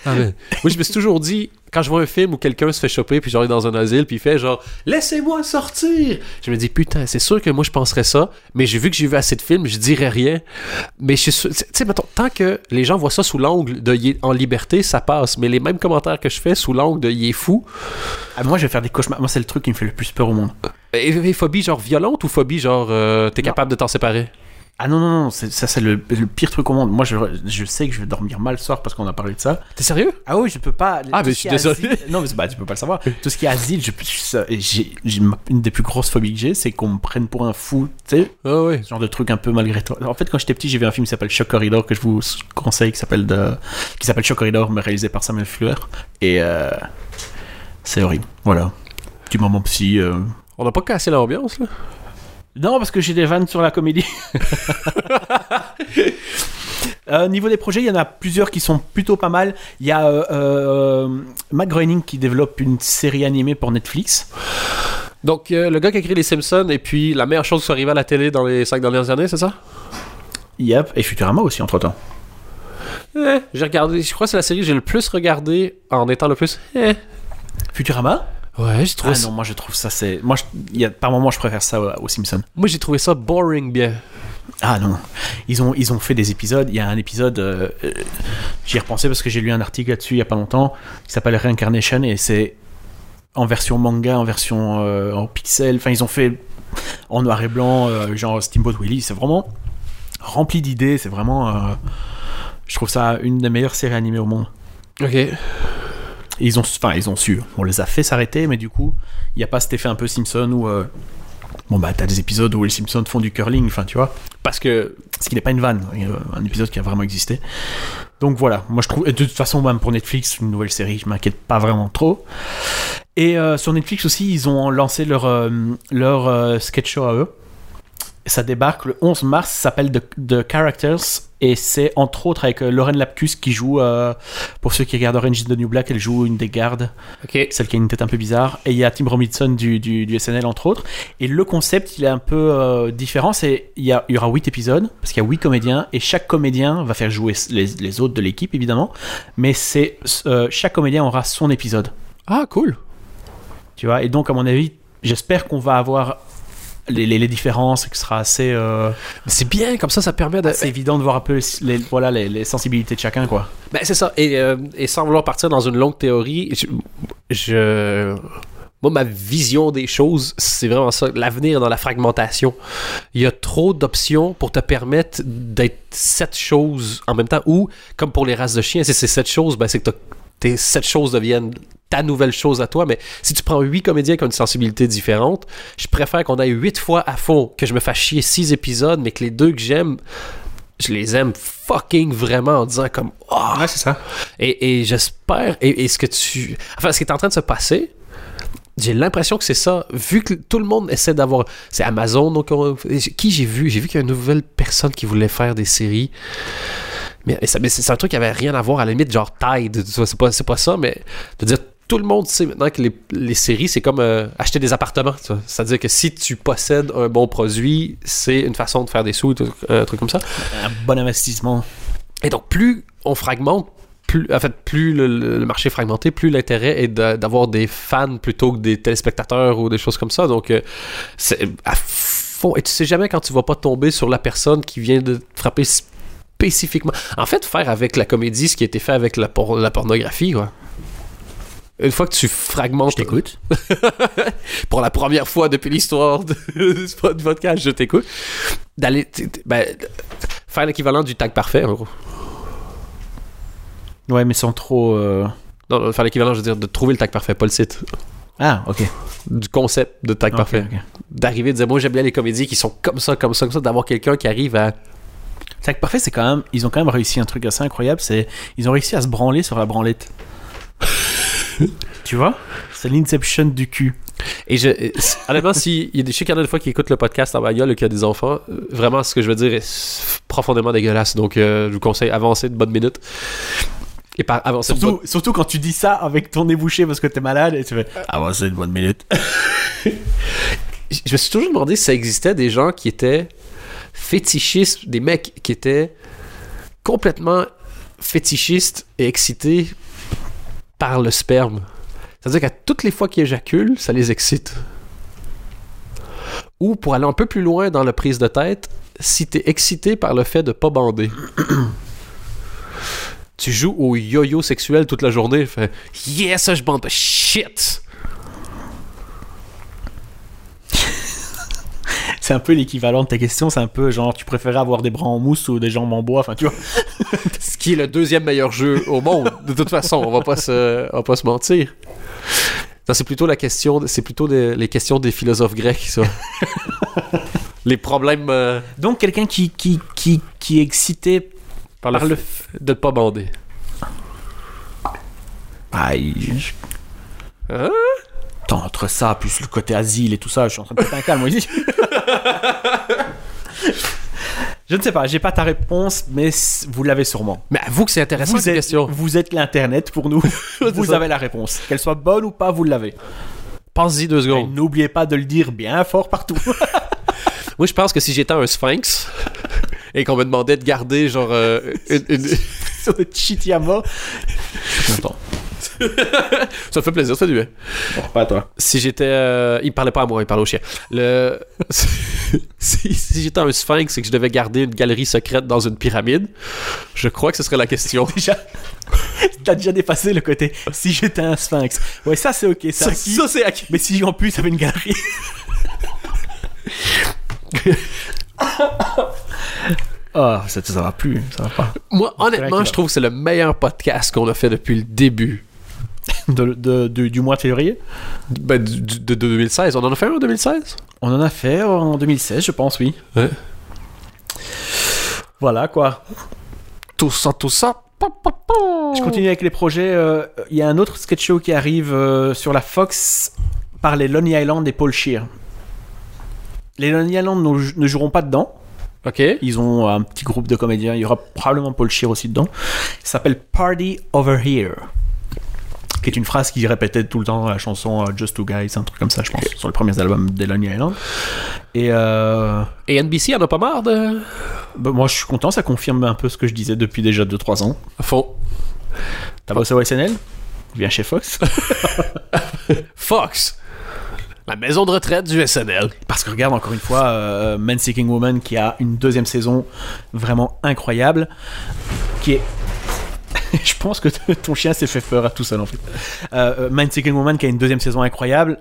Moi, je me suis toujours dit, quand je vois un film où quelqu'un se fait choper, puis genre il est dans un asile, puis il fait genre Laissez-moi sortir Je me dis, putain, c'est sûr que moi je penserais ça, mais j'ai vu que j'ai vu assez de films, je dirais rien. Mais je suis tu sais, mettons, tant que les gens voient ça sous l'angle de il est en liberté, ça passe. Mais les mêmes commentaires que je fais sous l'angle de il est fou, Ah, moi, je vais faire des cauchemars. Moi, c'est le truc qui me fait le plus peur au monde. et, et phobie genre violente ou phobie genre euh, t'es capable de t'en séparer? Ah non, non, non, ça, c'est le, le pire truc au monde. Moi, je, je sais que je vais dormir mal ce soir parce qu'on a parlé de ça. T'es sérieux? Ah oui, je peux pas. Ah, mais je suis désolé. asile- non, mais bah, tu peux pas le savoir. Tout ce qui est asile, je, je- j'ai, une des plus grosses phobies que j'ai, c'est qu'on me prenne pour un fou. Tu sais, Ah genre de truc un peu malgré toi. En fait, quand j'étais petit, j'ai vu un film qui s'appelle Shock Corridor que je vous conseille, qui s'appelle qui s'appelle Shock Corridor, mais réalisé par Samuel Fleur. Et euh, c'est horrible. Voilà. Du moment psy. euh. On n'a pas cassé l'ambiance là? Non, parce que j'ai des vannes sur la comédie. Euh, niveau des projets, il y en a plusieurs qui sont plutôt pas mal. Il y a euh, euh, Matt Groening qui développe une série animée pour Netflix. Donc, le gars qui a écrit Les Simpsons, et puis la meilleure chose qui soit arrivée à la télé dans les cinq dernières années, c'est ça? Yep, et Futurama aussi entre temps. Eh, j'ai regardé, je crois que c'est la série que j'ai le plus regardé en étant le plus. Eh. Futurama? Ouais, j'ai trouvé Ah ça. non, moi je trouve ça c'est. Moi, je- il y a... par moment, je préfère ça aux Simpsons. Moi, j'ai trouvé ça boring bien. Ah non, ils ont, ils ont fait des épisodes. Il y a un épisode, euh, euh, j'y ai repensé parce que j'ai lu un article là-dessus il y a pas longtemps, qui s'appelle Reincarnation et c'est en version manga, en version euh, en pixel. Enfin, ils ont fait en noir et blanc, euh, genre Steamboat Willie. C'est vraiment rempli d'idées. C'est vraiment, je trouve ça une des meilleures séries animées au monde. Ok. Ils ont, enfin, ils ont su. On les a fait s'arrêter, mais du coup, il n'y a pas cet effet un peu Simpson où euh, Bon, bah, t'as des épisodes où les Simpsons font du curling, enfin, tu vois. Parce que Ce qui n'est pas une vanne, un épisode qui a vraiment existé. Donc voilà, moi je trouve, de toute façon, même pour Netflix, une nouvelle série, je m'inquiète pas vraiment trop. Et euh, sur Netflix aussi, ils ont lancé leur, euh, leur euh, sketch show à eux. Ça débarque le 11 mars, ça s'appelle The, The Characters, et c'est entre autres avec euh, Lauren Lapkus qui joue, euh, pour ceux qui regardent Orange is the New Black, elle joue une des gardes, OK. celle qui a une tête un peu bizarre, et il y a Tim Robinson du, du, du SNL entre autres. Et le concept, il est un peu euh, différent, c'est il y, aura 8 épisodes, parce qu'il y a 8 comédiens, et chaque comédien va faire jouer les, les autres de l'équipe évidemment, mais c'est euh, chaque comédien aura son épisode. Ah, cool. Tu vois, et donc à mon avis, j'espère qu'on va avoir les, les, les différences que ce sera assez, euh, C'est bien, comme ça, ça permet de. assez évident de voir un peu les, voilà, les, les sensibilités de chacun, quoi. Ben, c'est ça. Et, euh, et sans vouloir partir dans une longue théorie, je, je- Moi, ma vision des choses, c'est vraiment ça. L'avenir dans la fragmentation. Il y a trop d'options pour te permettre d'être sept choses en même temps. Ou, comme pour les races de chiens, si c'est sept choses, ben, c'est que t'as- tes sept choses deviennent ta nouvelle chose à toi. Mais si tu prends huit comédiens qui ont une sensibilité différente, je préfère qu'on aille huit fois à fond, que je me fasse chier six épisodes, mais que les deux que j'aime, je les aime fucking vraiment en disant comme oh, Ouais, c'est ça. et, et j'espère, et, et ce que tu. Enfin, ce qui est en train de se passer, j'ai l'impression que c'est ça. Vu que tout le monde essaie d'avoir. C'est Amazon, donc. on- qui j'ai vu J'ai vu qu'il y a une nouvelle personne qui voulait faire des séries. Mais, mais c'est un truc qui avait rien à voir, à la limite, genre Tide. tu vois, C'est pas, pas ça, mais de dire. Tout le monde sait maintenant que les, les séries, c'est comme euh, acheter des appartements. tu vois. C'est-à-dire que si tu possèdes un bon produit, c'est une façon de faire des sous, un truc comme ça. Un bon investissement. Et donc, plus on fragmente, plus, en fait, plus le, marché est fragmenté, plus l'intérêt est de- d'avoir des fans plutôt que des téléspectateurs ou des choses comme ça. Donc, euh, c'est à fond. Et tu sais jamais quand tu vas pas tomber sur la personne qui vient de te frapper spécifiquement. En fait, faire avec la comédie ce qui a été fait avec la, por- la pornographie, quoi. Une fois que tu fragmentes. Je t'écoute. pour la première fois depuis l'histoire de, du podcast, je t'écoute. D'aller. ben, faire l'équivalent du tag parfait, en gros. Ouais, mais sans trop. euh, Non, non, faire l'équivalent, je veux dire, de trouver le tag parfait, pas le site. Ah, ok. Du concept de tag parfait. D'arriver à dire, moi j'aime bien les comédies qui sont comme ça, comme ça, comme ça, d'avoir quelqu'un qui arrive à. Que parfait, c'est quand même. Ils ont quand même réussi un truc assez incroyable. C'est ils ont réussi à se branler sur la branlette. tu vois? C'est l'inception du cul. Et je. Honnêtement, si. Il y a des, sais qu'il y en a des fois qui écoutent le podcast en bagnole et qui a des enfants. euh, Vraiment, ce que je veux dire est profondément dégueulasse. Donc, euh, je vous conseille avancer de bonne minute. Et par avancer de bonne Surtout, surtout quand tu dis ça avec ton nez bouché parce que t'es malade et tu fais ouais, c'est une bonne minute. je me suis toujours demandé si ça existait des gens qui étaient fétichistes, des mecs qui étaient complètement fétichistes et excités par le sperme. C'est-à-dire qu'à toutes les fois qu'ils éjaculent, ça les excite. Ou pour aller un peu plus loin dans la prise de tête, si t'es excité par le fait de pas bander. tu joues au yo-yo sexuel toute la journée, fait Yes, je bande shit! C'est un peu l'équivalent de ta question. C'est un peu genre, tu préférais avoir des bras en mousse ou des jambes en bois. Enfin, tu vois. Ce qui est le deuxième meilleur jeu au monde, de toute façon, on va pas se, on va pas se mentir. C'est plutôt la question, c'est plutôt des- les questions des philosophes grecs, ça. les problèmes euh, Donc, quelqu'un qui, qui, qui, qui est excité par le, par le. de pas bander. Je- Hein? Entre ça, plus le côté asile et tout ça, je suis en train de péter un câble, moi ici. je ne sais pas, j'ai pas ta réponse, mais vous l'avez sûrement. Mais avoue que c'est intéressant Vous cette êtes, question. vous êtes l'internet pour nous. vous ça. avez la réponse. Qu'elle soit bonne ou pas, vous l'avez. Pense-y deux secondes. N'oubliez pas de le dire bien fort partout. Moi, je pense que si j'étais un sphinx et qu'on me demandait de garder, genre, euh, une- une- Sur le Chitiama. Content. Ça me fait plaisir, ça fait du bien. Bon, pas toi. si j'étais. euh, il parlait pas à moi, il parlait au chien. Le... si, si j'étais un sphinx et que je devais garder une galerie secrète dans une pyramide, je crois que ce serait la question. Déjà, t'as déjà dépassé le côté si j'étais un sphinx. Ouais, ça c'est ok, Ça, ça, c'est acquis. Mais si en plus avait une galerie. Oh, ça, ça va plus, ça va pas. Moi, honnêtement, je trouve que c'est le meilleur podcast qu'on a fait depuis le début. de, de- de- du mois de février. Ben, de 2016. On en a fait un en 2016 On en a fait en 2016, je pense, oui. Ouais. Voilà quoi. Tout ça, tout ça. Je continue avec les projets. euh, Il y a un autre sketch show qui arrive euh, sur la Fox par les Lonely Island et Paul Shear. Les Lonely Island ne, ne joueront pas dedans. Ok. Ils ont un petit groupe de comédiens. Il y aura probablement Paul Shear aussi dedans. Il s'appelle Party Over Here. Qui est une phrase qu'il répétait tout le temps dans la chanson euh, Just Two Guys, un truc comme ça, je pense, sur les premiers albums des Lonely Island. Et euh, Et NBC en a pas marre de. bah, moi, je suis content, ça confirme un peu ce que je disais depuis déjà 2-3 ans. Fond. T'as bossé au SNL Viens chez Fox. Fox. La maison de retraite du SNL. Parce que regarde encore une fois euh, Man Seeking Woman qui a une deuxième saison vraiment incroyable, qui est je pense que ton chien s'est fait peur à tout seul en fait. Euh, euh, Man Seeking Woman qui a une deuxième saison incroyable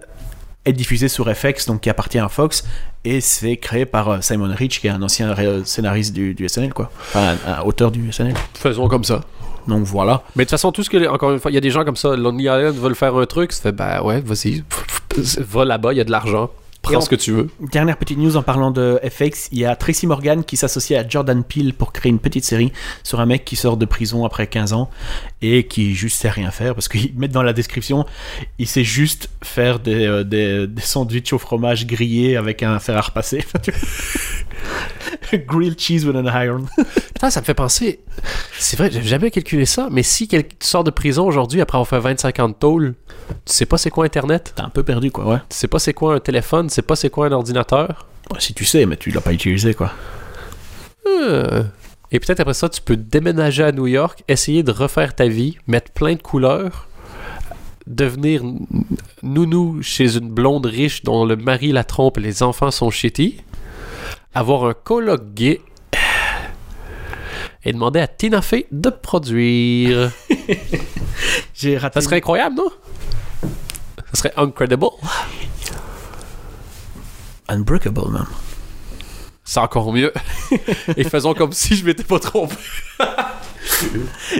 est diffusée sur FX donc qui appartient à Fox et c'est créé par euh, Simon Rich qui est un ancien ré- scénariste du, du SNL quoi, enfin un, un auteur du SNL. Faisons comme ça. Donc voilà. Mais de toute façon, tout ce que. Encore une fois, il y a des gens comme ça. Lonely Island veulent faire un truc. Ça fait, ben ouais, vas-y. Va là-bas, il y a de l'argent. Prends ce que tu veux. Dernière petite news en parlant de FX, il y a Tracy Morgan qui s'associe à Jordan Peele pour créer une petite série sur un mec qui sort de prison après 15 ans et qui juste sait rien faire parce qu'ils mettent dans la description, il sait juste faire des, euh, des, des sandwichs au fromage grillés avec un fer à repasser. Grilled cheese with an iron. Putain, ça me fait penser. C'est vrai, j'ai jamais calculé ça, mais si quelqu'un sort de prison aujourd'hui après avoir fait 25 ans de tôle, tu sais pas c'est quoi Internet, T'es un peu perdu quoi, ouais. tu sais pas c'est quoi un téléphone, tu sais pas c'est quoi un ordinateur? Ouais, Si tu sais, mais tu l'as pas utilisé quoi. Euh. Et peut-être après ça, tu peux déménager à New York, essayer de refaire ta vie, mettre plein de couleurs, devenir nounou chez une blonde riche dont le mari la trompe et les enfants sont shitty, avoir un coloc gay et demander à Tina Fey de produire. J'ai raté. Ça serait incroyable, non? Ça serait incredible. Unbreakable même. C'est encore mieux. et faisons comme si je m'étais pas trompé.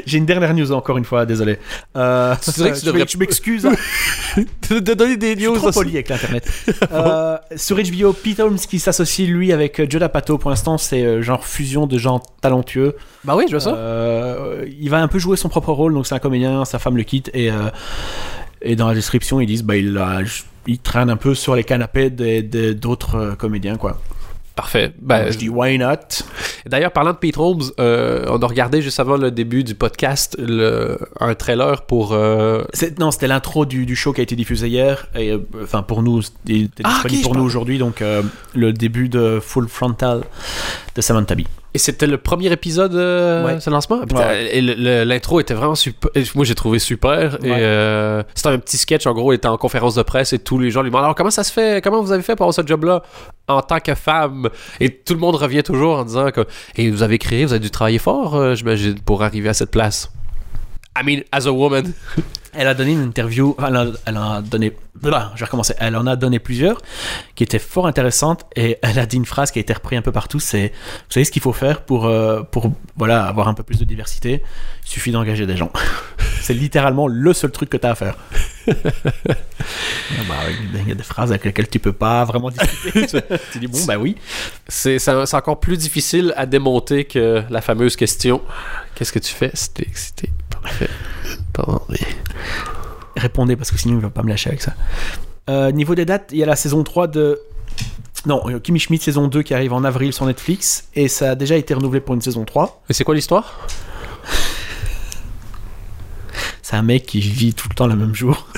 J'ai une dernière news encore une fois, désolé. Euh, Tu dirais que tu devrais- m'ex- je m'excuse. hein. de, donner des Je suis news trop poli avec l'internet. Euh, sur HBO, Pete Holmes qui s'associe lui avec euh, Joe Pato. Pour l'instant, c'est euh, genre fusion de gens talentueux. Bah oui, je vois ça. Euh, il va un peu jouer son propre rôle. Donc c'est un comédien, sa femme le quitte et et dans la description ils disent bah il a- il traîne un peu sur les canapés d'autres euh, comédiens quoi. Parfait. Ben, je dis why not? D'ailleurs, parlant de Pete Holmes, euh, on a regardé juste avant le début du podcast le, un trailer pour. euh, Non, c'était l'intro du, du show qui a été diffusé hier. Et, euh, enfin, pour nous, il était Ah, disponible pour nous aujourd'hui. Donc, le début de Full Frontal de Samantha Bee. Et c'était le premier épisode de Ouais. ce lancement? Putain, Ouais. Et l'intro était vraiment super. Moi, j'ai trouvé super. Et Ouais. euh, c'était un petit sketch. En gros, il était en conférence de presse et tous les gens lui demandent Alors, comment ça se fait Comment vous avez fait pour avoir ce job-là en tant que femme Et tout le monde revient toujours en disant que Et vous avez créé, vous avez dû travailler fort, euh, j'imagine, pour arriver à cette place. I mean, as a woman. Elle a donné une interview. Elle a, elle en a donné. Voilà, je vais recommencer. Elle en a donné plusieurs qui étaient fort intéressantes. Et elle a dit une phrase qui a été reprise un peu partout c'est Vous savez ce qu'il faut faire pour, euh, pour voilà, avoir un peu plus de diversité? Il suffit d'engager des gens. c'est littéralement le seul truc que tu as à faire. Ah bah Il y a des phrases avec lesquelles tu peux pas vraiment discuter. tu dis bon, bah oui. C'est encore plus difficile à démonter que la fameuse question Qu'est-ce que tu fais si t'es excité? Répondez parce que sinon il va pas me lâcher avec ça. Euh, niveau des dates, il y a la saison 3 de. Non, euh, Kimi Schmidt saison 2 qui arrive en avril sur Netflix et ça a déjà été renouvelé pour une saison 3. Et c'est quoi l'histoire? C'est un mec qui vit tout le temps le même jour.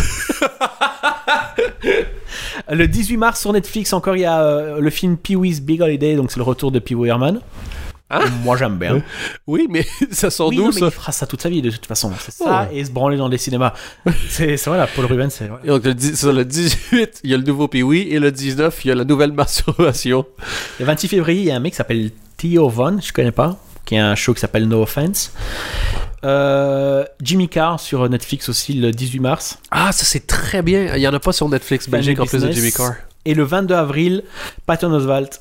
le 18 mars sur Netflix encore il y a euh, le film Pee-wee's Big Holiday donc c'est le retour de Pee Wee Herman. Ah. Moi j'aime bien. Oui, mais ça sort Oui, d'où non, mais ça il fera ça toute sa vie de toute façon. C'est ça Ouais. et se branler dans les cinémas. c'est c'est voilà, Paul Rubens c'est. Et Donc, le, sur le 18, il y a le nouveau Pee-Wee, et le 19, il y a la nouvelle masturbation. Le 26 février, il y a un mec qui s'appelle Theo Von, je connais pas, qui a un show qui s'appelle No Offense. Euh, Jimmy Carr sur Netflix aussi le 18 mars. Ah, ça c'est très bien. Il y en a pas sur Netflix Belgique en plus de. Jimmy Carr. Et le 22 avril, Patton Oswalt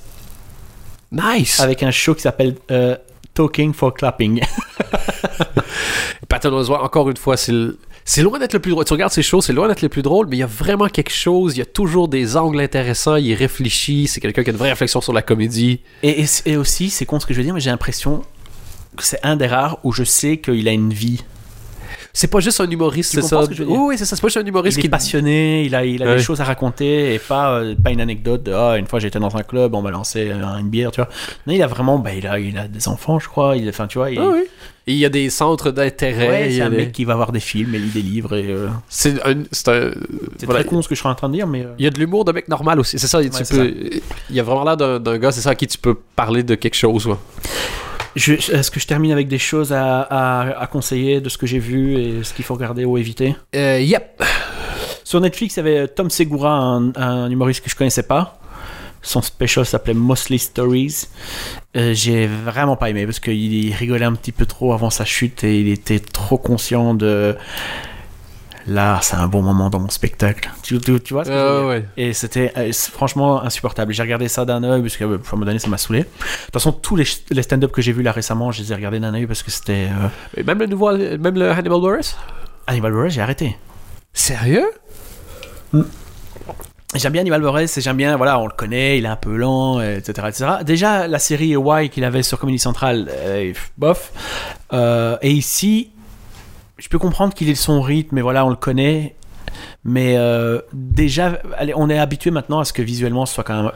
Nice! avec un show qui s'appelle euh, Talking for Clapping. Patton Oswalt, encore une fois, c'est le- c'est loin d'être le plus drôle. Tu regardes ces choses, c'est loin d'être le plus drôle, mais il y a vraiment quelque chose. Il y a toujours des angles intéressants. Il réfléchit. C'est quelqu'un qui a une vraie réflexion sur la comédie. Et, et- et aussi, c'est con ce que je veux dire, mais j'ai l'impression que c'est un des rares où je sais qu'il a une vie. C'est pas juste un humoriste, c'est ça? ce que je veux dire? Oui, oui, c'est ça. C'est pas juste un humoriste Il qui est passionné, il a, il a Ouais. des choses à raconter et pas, euh, pas une anecdote de ah, une fois j'étais dans un club, on m'a lancé euh, une bière, tu vois. Non, il a vraiment, bah, il, a, il a des enfants, je crois. Il, enfin, tu vois, il, Ah oui. Il y a des centres d'intérêt. ouais, il y c'est a un des- mec qui va voir des films et lit des livres. et, euh, C'est un. C'est un- C'est voilà. très con ce que je suis en train de dire, mais. euh, Il y a de l'humour de mec normal aussi. C'est ça. tu peux... Il y a vraiment l'air d'un d'un gars, c'est ça, à qui tu peux parler de quelque chose. ouais. Est-ce que je termine avec des choses à, à- à conseiller de ce que j'ai vu et ce qu'il faut regarder ou éviter? Euh, yep. Sur Netflix, il y avait Tom Segura, un, un humoriste que je connaissais pas. Son special s'appelait Mostly Stories. Euh, J'ai vraiment pas aimé parce qu'il rigolait un petit peu trop avant sa chute et il était trop conscient de. Là, c'est un bon moment dans mon spectacle. Tu, tu- tu vois ce que je veux Euh, dire? ouais. Et c'était euh, franchement insupportable. J'ai regardé ça d'un œil parce qu'à un moment donné, ça m'a saoulé. De toute façon, tous les, les stand-up que j'ai vus là récemment, je les ai regardés d'un œil parce que c'était. euh, Et même le nouveau, même le Hannibal Buress? Hannibal Buress, j'ai arrêté. Sérieux? J'aime bien Hannibal Buress et j'aime bien, voilà, on le connaît, il est un peu lent, euh, etc. etc. Déjà, la série Y qu'il avait sur Comedy Central, euh, bof. Euh, et ici, je peux comprendre qu'il ait son rythme, mais voilà, on le connaît. Mais euh, déjà, allez, on est habitué maintenant à ce que visuellement ce soit quand même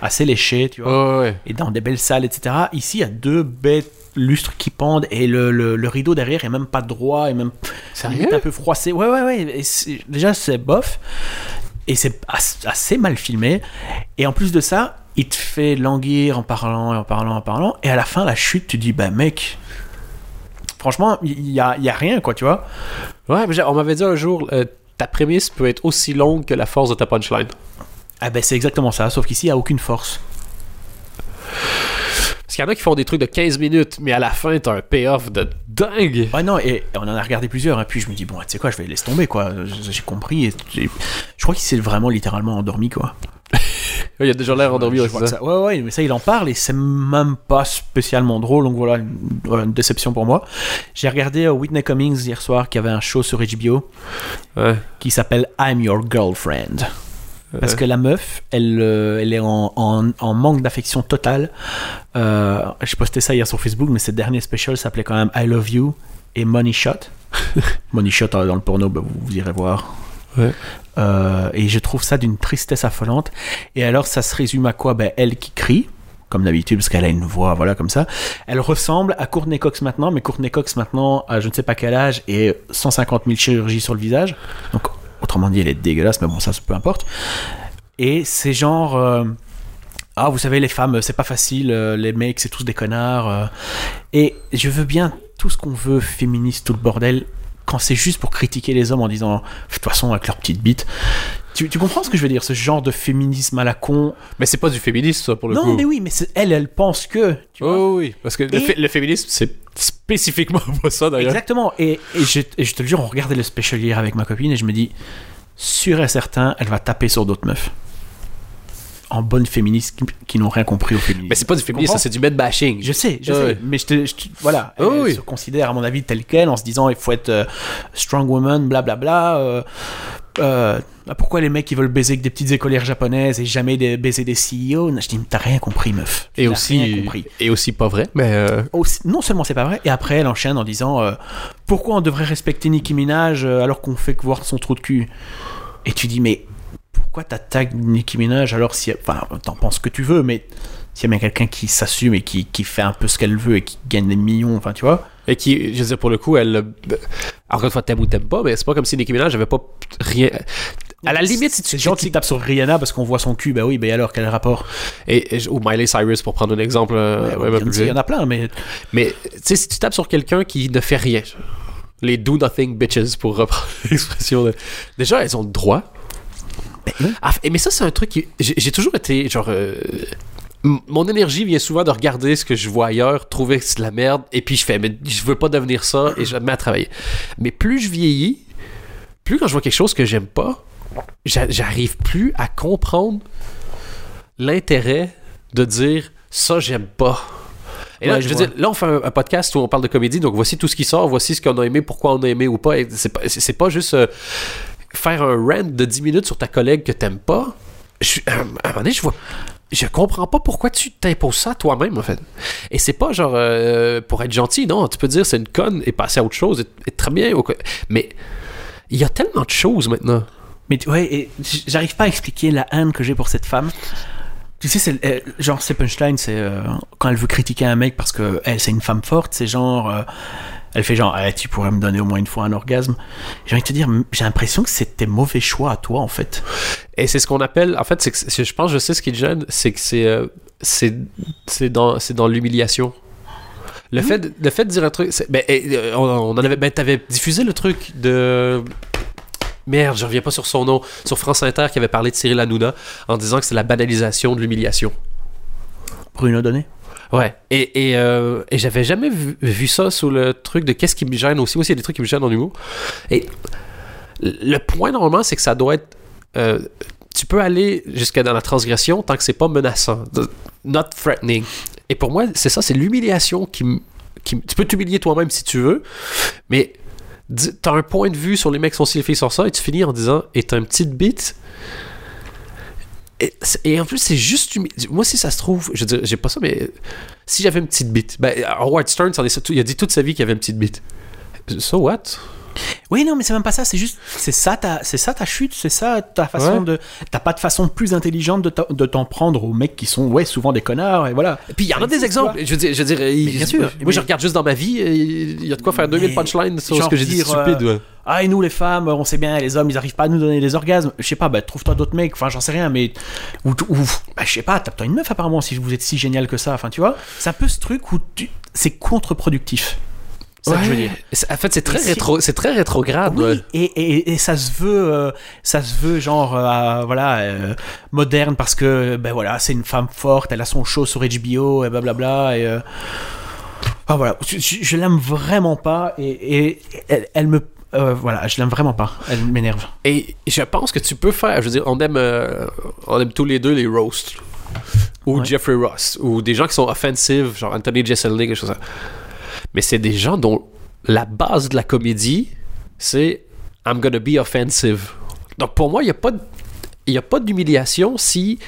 assez léché, tu vois. Ouais. Et dans des belles salles, etc. Ici, il y a deux bêtes lustres qui pendent et le, le- le rideau derrière est même pas droit et même Sérieux? un peu froissé. Ouais, ouais, ouais. Et déjà, c'est bof. Et c'est as- assez mal filmé. Et en plus de ça, il te fait languir en parlant et en parlant, en parlant. Et à la fin, la chute, tu dis, bah mec, franchement, il y a, y a rien, quoi, tu vois. Ouais, mais on m'avait dit un jour, euh, ta prémisse peut être aussi longue que la force de ta punchline. Ah ben c'est exactement ça, sauf qu'ici, il n'y a aucune force. Parce qu'il y en a qui font des trucs de 15 minutes, mais à la fin, t'as un payoff de dingue. Ouais, non, et on en a regardé plusieurs, et puis je me dis, bon, tu sais quoi, je vais laisser tomber, quoi. J'ai compris. et je crois qu'il s'est vraiment littéralement endormi, quoi. Il y a déjà l'air endormi, ouais, ça. Ouais, ouais, mais ça, il en parle et c'est même pas spécialement drôle, donc voilà, une, une déception pour moi. J'ai regardé euh, Whitney Cummings hier soir qui avait un show sur HBO Ouais. qui s'appelle I'm Your Girlfriend. Parce que la meuf, elle, euh, elle est en, en- en manque d'affection totale. Euh, je postais ça hier sur Facebook, mais cette dernier special s'appelait quand même I Love You et Money Shot. Money Shot euh, dans le porno, bah, vous, vous irez voir. Euh, et je trouve ça d'une tristesse affolante. Et alors, ça se résume à quoi? Ben, Elle qui crie, comme d'habitude, parce qu'elle a une voix, voilà, comme ça. Elle ressemble à Courtney Cox maintenant, mais Courtney Cox maintenant, à je ne sais pas quel âge, et 150 000 chirurgies sur le visage. Donc, autrement dit, elle est dégueulasse, mais bon, ça, peu importe. Et c'est genre. euh, ah, vous savez, les femmes, c'est pas facile, euh, les mecs, c'est tous des connards. Et je veux bien tout ce qu'on veut, féministe, tout le bordel, quand c'est juste pour critiquer les hommes en disant, de toute façon, avec leur petite bite. Tu, tu comprends ce que je veux dire, ce genre de féminisme à la con? Mais c'est pas du féminisme, ça, pour le Non, coup. mais oui, mais elle, elle pense que. Tu vois Oh, oui, parce que le, fé- le féminisme, c'est spécifiquement pas ça, d'ailleurs. Exactement. Et, et je, et je te le jure, on regardait le special hier avec ma copine et je me dis, sûr et certain, elle va taper sur d'autres meufs. En bonnes féministes qui, qui n'ont rien compris au féminisme. Mais c'est pas du féminisme, ça, c'est du med bashing. Je sais, je sais, mais je te, je te- voilà, Oh elle oui. se considère à mon avis telle quelle en se disant il faut être euh, strong woman, blablabla. euh, euh, pourquoi les mecs ils veulent baiser que des petites écolières japonaises et jamais des- baiser des CEO Je dis t'as rien compris meuf. Tu Et aussi, rien compris. et aussi pas vrai, mais euh, Aussi- non seulement c'est pas vrai, et après elle enchaîne en disant euh, pourquoi on devrait respecter Nicki Minaj alors qu'on fait que voir son trou de cul? Et tu dis mais pourquoi t'attaques Nicki Minaj alors si enfin t'en penses ce que tu veux mais s'il y a bien quelqu'un qui s'assume et qui, qui fait un peu ce qu'elle veut et qui gagne des millions, enfin tu vois et qui, je veux dire, pour le coup, elle, encore une fois, t'aimes ou t'aimes pas, mais c'est pas comme si Nicki Minaj avait pas rien. À la limite, si tu des gens qui tapent sur Rihanna parce qu'on voit son cul, bah oui, bah alors quel rapport? Et, et- ou Miley Cyrus pour prendre un exemple, euh, ouais, Il y en a plein, mais Mais tu sais, si tu tapes sur quelqu'un qui ne fait rien, les do nothing bitches pour reprendre l'expression de. Déjà, elles ont le droit. Ah, et- mais ça, c'est un truc qui. J'ai toujours été genre. euh, mon énergie vient souvent de regarder ce que je vois ailleurs, trouver que c'est de la merde, et puis je fais, mais je veux pas devenir ça, et je me mets à travailler. Mais plus je vieillis, plus quand je vois quelque chose que j'aime pas, j'a- j'arrive plus à comprendre l'intérêt de dire ça, j'aime pas. Et là, Ouais, je je veux dire, là, on fait un, un podcast où on parle de comédie, donc voici tout ce qui sort, voici ce qu'on a aimé, pourquoi on a aimé ou pas. C'est pas, pas juste euh, faire un rant de 10 minutes sur ta collègue que t'aimes pas. Je, à un moment donné, je vois. Je comprends pas pourquoi tu t'imposes ça toi-même, en fait. Et c'est pas genre euh, pour être gentil, non. Tu peux dire c'est une conne et passer à autre chose, et, très bien. Mais il y a tellement de choses maintenant. Mais ouais, j'arrive pas à expliquer la haine que j'ai pour cette femme. Tu sais, c'est euh, genre ces punchlines, c'est euh, quand elle veut critiquer un mec parce que elle c'est une femme forte, c'est genre euh, elle fait genre Eh, tu pourrais me donner au moins une fois un orgasme. J'ai envie de te dire, j'ai l'impression que tes mauvais choix à toi en fait. Et c'est ce qu'on appelle, en fait, c'est je pense, je sais ce qui te gêne, c'est que c'est euh, c'est c'est dans c'est dans l'humiliation. Le fait de, le fait de dire un truc, ben, euh, on, on en avait, ben t'avais diffusé le truc de merde, je reviens pas sur son nom, sur France Inter qui avait parlé de Cyril Hanouna en disant que c'est la banalisation de l'humiliation. Bruno Donné? Ouais. Et, et, euh, j'avais jamais vu, vu ça sous le truc de qu'est-ce qui me gêne aussi. Aussi, il y a des trucs qui me gênent en humour. Et le point, normalement, c'est que ça doit être. euh, tu peux aller jusqu'à dans la transgression tant que c'est pas menaçant. Not threatening. Et pour moi, c'est ça, c'est l'humiliation qui qui Tu peux t'humilier toi-même si tu veux, mais t'as un point de vue sur les mecs qui sont ci, les sur ça, et tu finis en disant, et t'as une petite bite. Et, en plus, c'est juste humi- Moi, si ça se trouve, je veux j'ai pas ça, mais si j'avais une petite bite, ben, Howard Stern, il a dit toute sa vie qu'il avait une petite bite. So what? Oui, non, mais c'est même pas ça. C'est juste, c'est ça ta, c'est ça ta chute, c'est ça ta façon Ouais. de. T'as pas de façon plus intelligente de t'en- de t'en prendre aux mecs qui sont, ouais, souvent des connards et voilà. Et puis il y en a des exemples. Je veux dire, je veux dire il- bien sûr, Moi, mais- je regarde juste dans ma vie, et il y a de quoi faire 2000 Mais punchlines sur ce que j'ai dit stupide. euh, ouais. Ah, et nous les femmes, on sait bien, les hommes, ils arrivent pas à nous donner des orgasmes. Je sais pas, bah trouve-toi d'autres mecs. Enfin, j'en sais rien, mais ou, ou bah, je sais pas, tape-toi une meuf apparemment si vous êtes si génial que ça. Enfin, tu vois, c'est un peu ce truc où tu... c'est contre-productif. Que je veux dire. En fait, c'est très, rétro, c'est très rétrograde. Oui, ouais. et, et, et ça se veut, euh, ça se veut genre, euh, voilà, euh, moderne parce que, ben voilà, c'est une femme forte, elle a son show sur HBO et blablabla. Et, ah, voilà, je, je- je l'aime vraiment pas et, et elle, elle me, euh, voilà, je l'aime vraiment pas. Elle m'énerve. Et je pense que tu peux faire. Je veux dire, on aime, euh, on aime tous les deux les roasts. Ou Ouais. Jeffrey Ross. Ou des gens qui sont offensive, genre Anthony Jeselnik, quelque chose comme ça. Mais c'est des gens dont la base de la comédie, c'est I'm gonna be offensive. Donc pour moi, il n'y a pas de- il y a pas d'humiliation si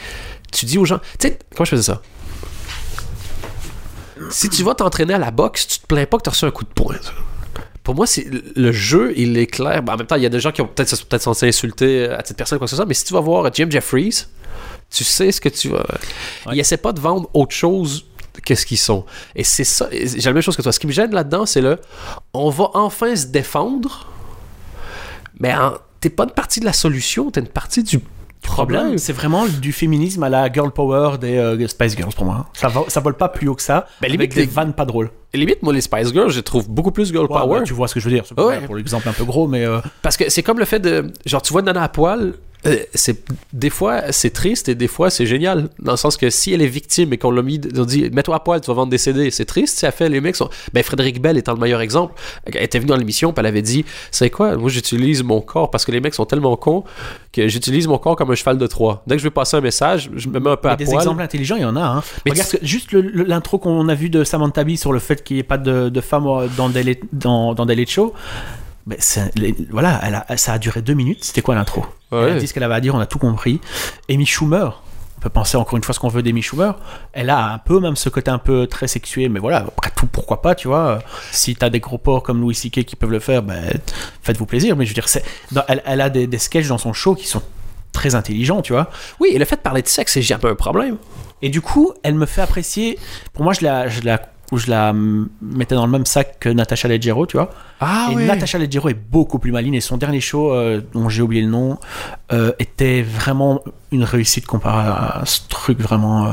tu dis aux gens. Tu sais, comment je faisais ça? Si tu vas t'entraîner à la boxe, tu te plains pas que tu as reçu un coup de poing. Pour moi, c'est le jeu, il est clair. Ben, en même temps, il y a des gens qui ont peut-être peut-être censés insulter à cette personne, quoi que ce soit, mais si tu vas voir Jim Jeffries, tu sais ce que tu vas. Ouais. Il essaie pas de vendre autre chose que ce qu'ils sont. Et c'est ça. J'ai la même chose que toi. Ce qui me gêne là-dedans, c'est le. On va enfin se défendre, mais t'es pas une partie de la solution, t'es une partie du problème. C'est vraiment du féminisme à la girl power des euh, Spice Girls pour moi. Ça, va, ça vole pas plus haut que ça. Ben, avec limite, des les- vannes pas drôles. Limite, moi, les Spice Girls, je trouve beaucoup plus girl Ouais, power. tu vois ce que je veux dire. Ouais. Pour l'exemple un peu gros, mais. euh, Parce que c'est comme le fait de. Genre, tu vois Nana à poil. Euh, c'est des fois c'est triste et des fois c'est génial dans le sens que si elle est victime et qu'on l'a mis on dit mets-toi à poil tu vas vendre des CD c'est triste elle fait les mecs sont ben Frédéric Bell étant le meilleur exemple elle était venue dans l'émission puis elle avait dit c'est quoi? Moi j'utilise mon corps parce que les mecs sont tellement cons que j'utilise mon corps comme un cheval de Troie dès que je veux passer un message je me mets un peu Mais à des poil exemples intelligents, il y en a. Hein. Mais Regarde tu- que- juste l'intro qu'on a vu de Samantha Bee sur le fait qu'il n'y ait pas de, de femmes euh, dans des, dans, dans des shows. Ben, les- voilà, elle a- ça a duré deux minutes. C'était quoi l'intro? Elle a Ouais. dit ce qu'elle avait à dire, on a tout compris. Amy Schumer, on peut penser encore une fois ce qu'on veut d'Amy Schumer. Elle a un peu même ce côté un peu très sexué, mais voilà, après tout, pourquoi pas, tu vois? Si t'as des gros porcs comme Louis C.K. qui peuvent le faire, ben, faites-vous plaisir. Mais je veux dire, elle, elle a des, des sketchs dans son show qui sont très intelligents, tu vois? oui et le fait de parler de sexe c'est jamais un problème Et du coup, elle me fait apprécier. Pour moi, je la, je la, je la mettais dans le même sac que Natasha Leggero, tu vois. ah et Natasha Leggero est beaucoup plus maligne. Et son dernier show, euh, dont j'ai oublié le nom, euh, était vraiment une réussite comparé à ce truc vraiment. euh,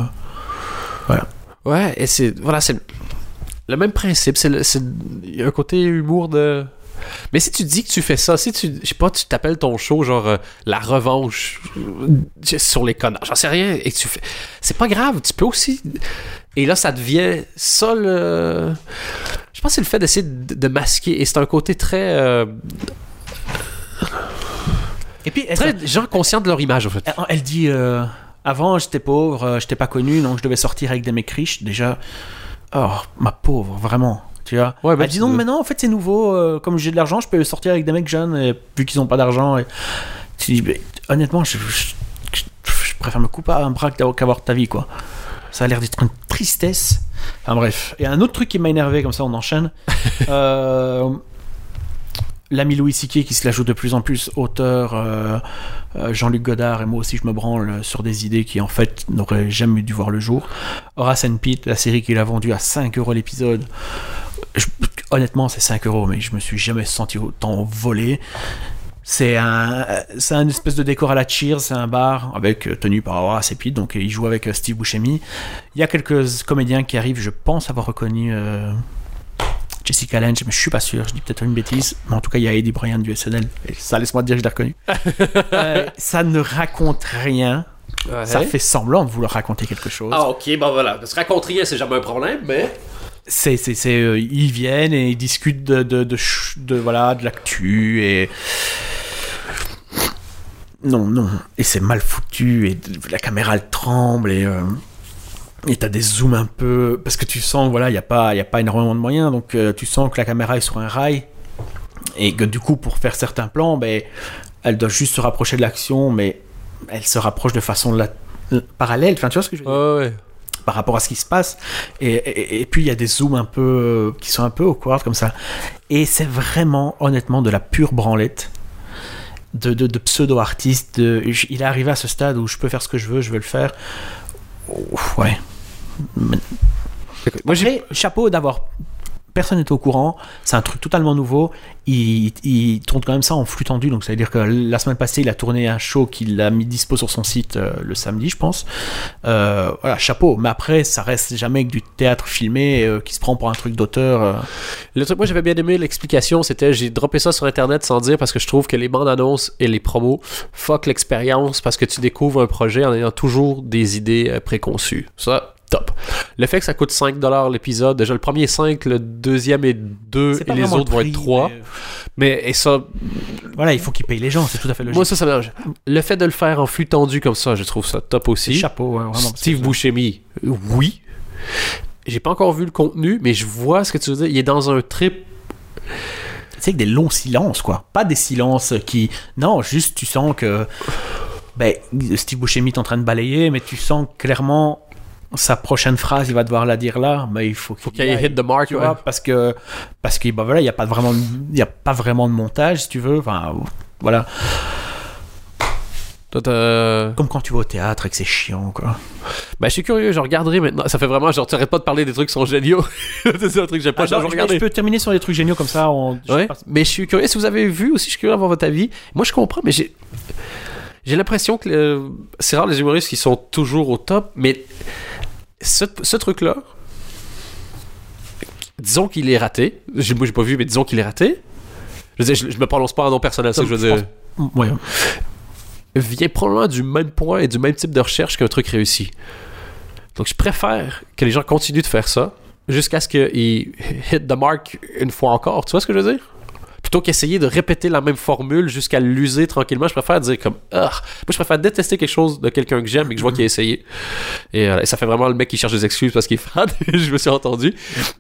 Ouais, et c'est. Voilà, c'est le même principe. C'est Il y a un côté humour de. Mais si tu dis que tu fais ça, si tu. Je sais pas, tu t'appelles ton show genre euh, La revanche sur les connards, j'en sais rien, et que tu fais. C'est pas grave, tu peux aussi. Et là, ça devient ça le. Je pense que c'est le fait d'essayer de, de masquer, et c'est un côté très. euh, Et puis, elle, très gens conscients de leur image, en fait. elle- elle dit euh, Avant, j'étais pauvre, euh, j'étais pas connu, donc je devais sortir avec des mecs riches. Déjà, Oh, ma pauvre, vraiment. Tu vois Ouais, bah, même dis si- donc, maintenant, en fait, c'est nouveau. euh, comme j'ai de l'argent, je peux sortir avec des mecs jeunes, et, vu qu'ils n'ont pas d'argent. Et... Tu dis, mais, honnêtement, je, je- je- je préfère me couper à un bras qu'avoir ta vie, quoi. Ça a l'air d'être une tristesse. Enfin bref. Et un autre truc qui m'a énervé, comme ça on enchaîne. euh, L'ami Louis C.K. qui se la joue de plus en plus, auteur euh, euh, Jean-Luc Godard, et moi aussi je me branle sur des idées qui en fait n'auraient jamais dû voir le jour. Horace and Pete, la série qu'il a vendue à 5 euros l'épisode. Honnêtement, c'est 5 euros, mais je me suis jamais senti autant volé. C'est un, c'est un espèce de décor à la Cheers, c'est un bar avec euh, tenu par Horace et Pete, donc il joue avec euh, Steve Buscemi. Il y a quelques comédiens qui arrivent, je pense avoir reconnu euh, Jessica Lange, mais je suis pas sûr, je dis peut-être une bêtise, mais en tout cas il y a Eddie Bryan du SNL, et ça laisse-moi dire que je l'ai reconnu. Euh, ça ne raconte rien, ça fait semblant de vouloir raconter quelque chose. Ah, ok, bon voilà. Se raconter rien, c'est jamais un problème, mais. c'est c'est c'est euh, ils viennent et ils discutent de de de, ch- de, voilà de l'actu et non non et c'est mal foutu et la caméra elle tremble et euh, et t'as des zooms un peu parce que tu sens voilà il y a pas y a pas énormément de moyens donc euh, tu sens que la caméra est sur un rail et que du coup pour faire certains plans ben elle doit juste se rapprocher de l'action mais elle se rapproche de façon la- parallèle enfin tu vois ce que je veux dire? Ouais. par rapport à ce qui se passe. Et, et- et puis il y a des zooms un peu euh, qui sont un peu awkward comme ça. Et c'est vraiment, honnêtement, de la pure branlette. De, de, de pseudo-artiste. Il est arrivé à ce stade où je peux faire ce que je veux, je vais le faire. Ouf, ouais. Moi, j'ai. Après, chapeau d'avoir. Personne n'est au courant, c'est un truc totalement nouveau. Il, tourne quand même ça en flux tendu, donc ça veut dire que la semaine passée, il a tourné un show qu'il a mis dispo sur son site euh, le samedi, je pense. Euh, voilà, chapeau. Mais après, ça reste jamais que du théâtre filmé euh, qui se prend pour un truc d'auteur. Le truc, moi j'avais bien aimé l'explication, c'était j'ai droppé ça sur internet sans dire parce que je trouve que les bandes annonces et les promos fuck l'expérience parce que tu découvres un projet en ayant toujours des idées préconçues. Ça, top. Le fait que ça coûte 5$ l'épisode, déjà le premier est 5, le deuxième est 2 C'est et les autres le vont être 3. mais, euh, Mais et ça, Voilà, il faut qu'ils payent les gens, c'est tout à fait logique. moi ça ça mélange. Le fait de le faire en flux tendu comme ça, je trouve ça top aussi. chapeau, vraiment. Steve Buscemi, oui. J'ai pas encore vu le contenu, mais je vois ce que tu veux dire. Il est dans un trip C'est que des longs silences, quoi. Pas des silences qui. Non, juste tu sens que. Ben, Steve Buscemi est en train de balayer, mais tu sens clairement sa prochaine phrase, il va devoir la dire là, mais il faut qu'il aille, hit the mark, tu ouais. vois, parce que parce que ben voilà, il y a pas vraiment, de- il y a pas vraiment de montage, si tu veux. Enfin, voilà, Toi, comme quand tu vas au théâtre et que c'est chiant, quoi. Ben, je suis curieux, je regarderai maintenant. Ça fait vraiment, genre, tu arrêtes pas de parler des trucs qui sont géniaux. c'est un truc que j'aime pas. Ah, je non, je, je peux terminer sur des trucs géniaux comme ça. On, Ouais, mais je suis curieux. Si vous avez vu aussi, je suis curieux d'avoir votre avis. Moi, je comprends, mais j'ai. J'ai l'impression que le- c'est rare les humoristes qui sont toujours au top, mais ce, ce truc-là, disons qu'il est raté. J'ai- Moi, j'ai pas vu, mais disons qu'il est raté. Je, veux dire, je, je me prononce pas en nom personnel, c'est ça que je veux dire. Ouais. vient probablement du même point et du même type de recherche qu'un truc réussi. Donc je préfère que les gens continuent de faire ça jusqu'à ce qu'ils hit the mark une fois encore. Tu vois ce que je veux dire? Plutôt qu'essayer de répéter la même formule jusqu'à l'user tranquillement, je préfère dire comme ah, moi je préfère détester quelque chose de quelqu'un que j'aime et que je vois qu'il a essayé. Et, euh, et ça fait vraiment le mec qui cherche des excuses parce qu'il est fan. je me suis entendu.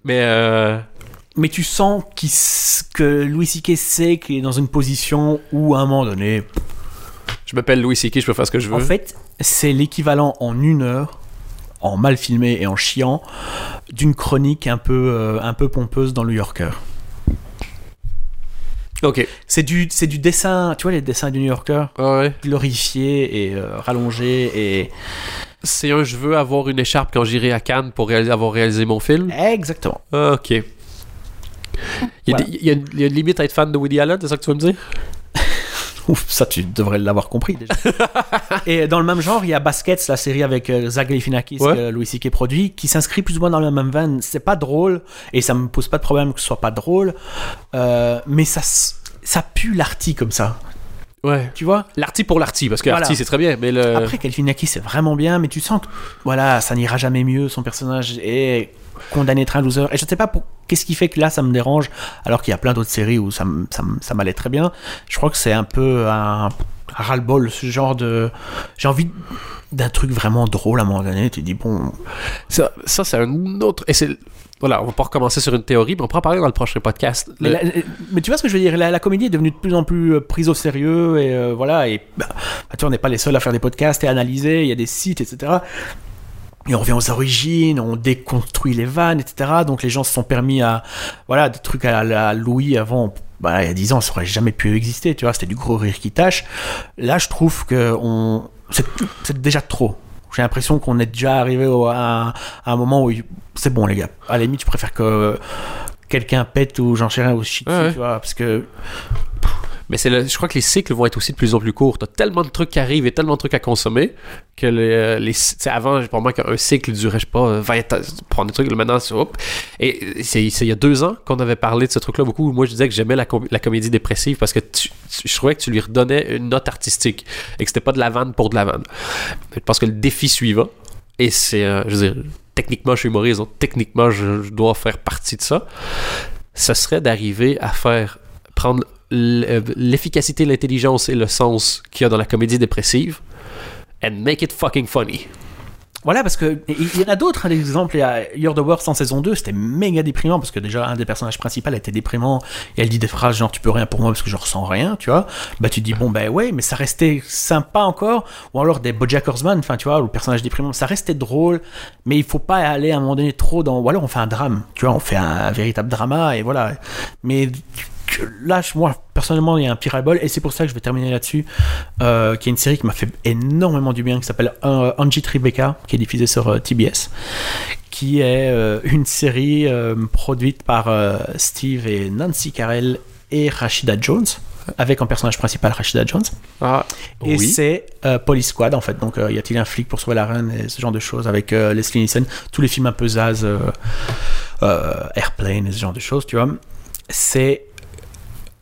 Mais euh, Mais tu sens que Louis C.K. sait qu'il est dans une position où, à un moment donné, je m'appelle Louis C.K., je peux faire ce que je veux. En fait, c'est l'équivalent en une heure, en mal filmé et en chiant, d'une chronique un peu, euh, un peu pompeuse dans le New Yorker. Ok. C'est du, c'est du dessin, tu vois les dessins du New Yorker Ah ouais. glorifiés et euh, rallongés et C'est un je veux avoir une écharpe quand j'irai à Cannes pour réaliser- avoir réalisé mon film. exactement. Ah, ok. Il y, a Voilà. des- il y a une, il y a une limite à être fan de Woody Allen, c'est ça que tu veux me dire? Ouf, ça tu devrais l'avoir compris déjà. et dans le même genre, il y a Baskets, la série avec euh, Zach Galifianakis Ouais. que Louis C.K. produit, qui s'inscrit plus ou moins dans la même veine. C'est pas drôle et ça me pose pas de problème que ce soit pas drôle, euh, mais ça, ça pue l'arty comme ça. Ouais. Tu vois? L'arty pour l'arty, parce que Voilà. l'arty c'est très bien, mais le. Après, Galifianakis c'est vraiment bien, mais tu sens que voilà, ça n'ira jamais mieux. Son personnage est condamné train loser. Et je ne sais pas pour... qu'est-ce qui fait que là ça me dérange, alors qu'il y a plein d'autres séries où ça, ça, ça m'allait très bien. Je crois que c'est un peu un, ras-le-bol, ce genre de. J'ai envie d'un truc vraiment drôle à un moment donné. Tu dis, bon. Ça, ça c'est un autre. Et c'est. Voilà, on va pas recommencer sur une théorie, mais on pourra en parler dans le prochain podcast. Mais, Le- la- mais tu vois ce que je veux dire? La, la comédie est devenue de plus en plus euh, prise au sérieux et euh, voilà et bah, bah, tu vois, on n'est pas les seuls à faire des podcasts et à analyser il y a des sites etc et on revient aux origines on déconstruit les vannes etc donc les gens se sont permis à voilà des trucs à la Louis avant bah, il y a 10 ans ça aurait jamais pu exister tu vois. C'était du gros rire qui tâche. Là je trouve que on c'est déjà trop. J'ai l'impression qu'on est déjà arrivé au- à, à un moment où il- c'est bon les gars. À la limite je préfère que quelqu'un pète ou j'en sais rien ou shit Ouais, ouais. tu vois parce que Mais c'est je crois que les cycles vont être aussi de plus en plus courts. T'as tellement de trucs qui arrivent et tellement de trucs à consommer que les, les tu sais, avant, pour moi, qu'un cycle durait, je sais pas, 20 ans, prendre des trucs, maintenant, c'est hop. Et c'est il y a deux ans qu'on avait parlé de ce truc-là beaucoup. Moi, je disais que j'aimais la, la comédie dépressive parce que je trouvais que tu lui redonnais une note artistique et que c'était pas de la vanne pour de la vanne. Je pense que le défi suivant, et c'est, euh, je veux dire, techniquement, je suis humoriste, donc techniquement, je, je dois faire partie de ça, ce serait d'arriver à faire prendre euh, l'efficacité, l'intelligence et le sens qu'il y a dans la comédie dépressive and make it fucking funny. Voilà, parce que il y en a d'autres hein, des exemples. Il y a You're the Worst en saison 2, c'était méga déprimant parce que déjà un des personnages principaux était déprimant et elle dit des phrases genre tu peux rien pour moi parce que je ressens rien, tu vois. Bah tu dis bon ben ouais, mais ça restait sympa encore. Ou alors des BoJack Horseman, enfin tu vois, le personnage déprimant, ça restait drôle, mais il faut pas aller à un moment donné trop dans. Ou alors on fait un drame, tu vois, on fait un véritable drama et voilà. Mais que là, moi, personnellement, il y a un pire bol et c'est pour ça que je vais terminer là-dessus. Euh, qui est une série qui m'a fait énormément du bien, qui s'appelle euh, Angie Tribeca, qui est diffusée sur euh, TBS, qui est euh, une série euh, produite par euh, Steve et Nancy Carell et Rashida Jones, avec en personnage principal Rashida Jones. Ah, Et oui. c'est euh, Police Squad en fait. Donc euh, y a-t-il un flic pour sauver la reine et ce genre de choses avec euh, Leslie Nielsen. Tous les films un peu zaz, euh, euh, Airplane et ce genre de choses, tu vois. C'est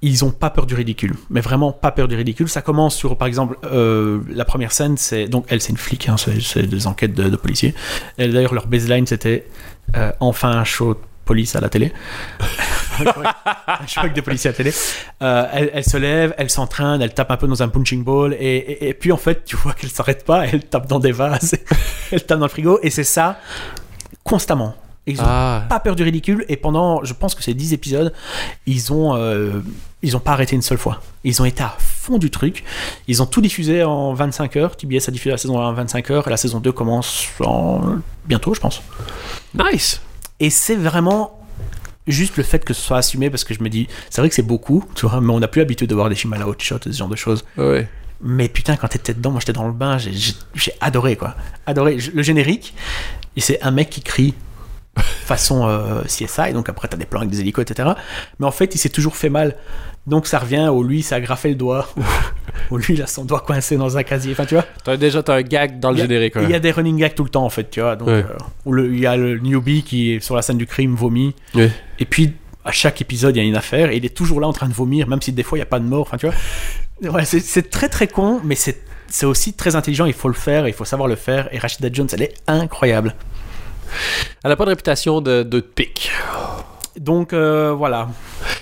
ils ont pas peur du ridicule, mais vraiment pas peur du ridicule. Ça commence sur, par exemple, euh, la première scène, c'est donc elle, c'est une flic, hein, c'est, des enquêtes de, de policiers. Et d'ailleurs, leur baseline, c'était euh, enfin un show de police à la télé. un show avec des policiers à la télé. Euh, elle, elle se lève, elle s'entraîne, elle tape un peu dans un punching ball, et, et- et puis en fait, tu vois qu'elle s'arrête pas, elle tape dans des vases, elle tape dans le frigo, et c'est ça constamment. Ils ont Ah, pas peur du ridicule et pendant je pense que c'est 10 épisodes ils ont euh, ils ont pas arrêté une seule fois ils ont été à fond du truc ils ont tout diffusé en 25 heures TBS a diffusé la saison 1 en 25 heures et la saison 2 commence en bientôt je pense nice. et c'est vraiment juste le fait que ce soit assumé parce que je me dis c'est vrai que c'est beaucoup tu vois mais on n'a plus l'habitude de voir des films à la hot shot et ce genre de choses Ouais. mais putain, quand t'étais dedans, moi j'étais dans le bain, j'ai- adoré quoi. Adoré. Le générique, c'est un mec qui crie façon euh, CSI, donc après t'as des plans avec des hélicos, etc. Mais en fait, il s'est toujours fait mal. Donc ça revient au lui, ça a graffé le doigt. Au lui, il a son doigt coincé dans un casier. Enfin, tu vois. T'as déjà t'as un gag dans le a- générique. Il y a des running gags tout le temps en fait, tu vois. Donc, Ouais. euh, il y a le newbie qui est sur la scène du crime, vomit. Ouais. Et puis, à chaque épisode, il y a une affaire et il est toujours là en train de vomir, même si des fois, il n'y a pas de mort. Enfin, tu vois. Ouais, c'est- très très con, mais c'est c'est aussi très intelligent. Il faut le faire, il faut savoir le faire. Et Rashida Jones, elle est incroyable. Elle a pas de réputation de, de pic. Donc, euh, voilà.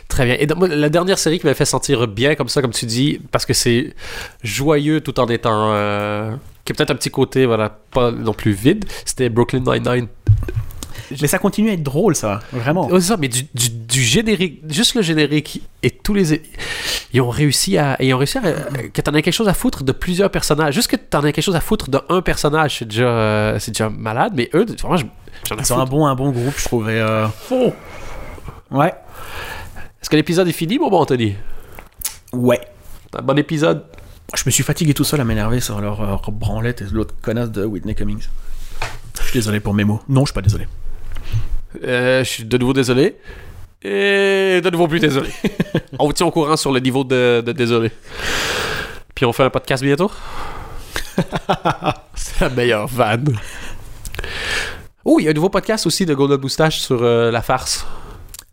Très bien. Et donc, la dernière série qui m'a fait sentir bien comme ça, comme tu dis, parce que c'est joyeux tout en étant. euh, qui a peut-être un petit côté, voilà, pas non plus vide, c'était Brooklyn Nine-Nine. Mais ça continue à être drôle, ça. Vraiment. Ouais, c'est ça, mais du, du, du générique, juste le générique et tous les. Ils ont réussi à. Ils ont réussi à. Que t'en aies quelque chose à foutre de plusieurs personnages. Juste que t'en aies quelque chose à foutre de un personnage, c'est déjà, euh, c'est déjà malade, mais eux, vraiment, je- j'en ai Ils ont un bon, un bon groupe, je trouvais. euh, Ouais. Est-ce que l'épisode est fini, mon bon Anthony? Ouais. Un bon épisode? Je me suis fatigué tout seul à m'énerver sur leur, euh, branlette et l'autre connasse de Whitney Cummings. Je suis désolé pour mes mots. Non, je suis pas désolé. Euh, je suis de nouveau désolé. Et de nouveau plus désolé. on vous tient au courant sur le niveau de, de désolé. Puis on fait un podcast bientôt. C'est la meilleure vanne. Oh, il y a un nouveau podcast aussi de Golden Moustache sur euh, la farce.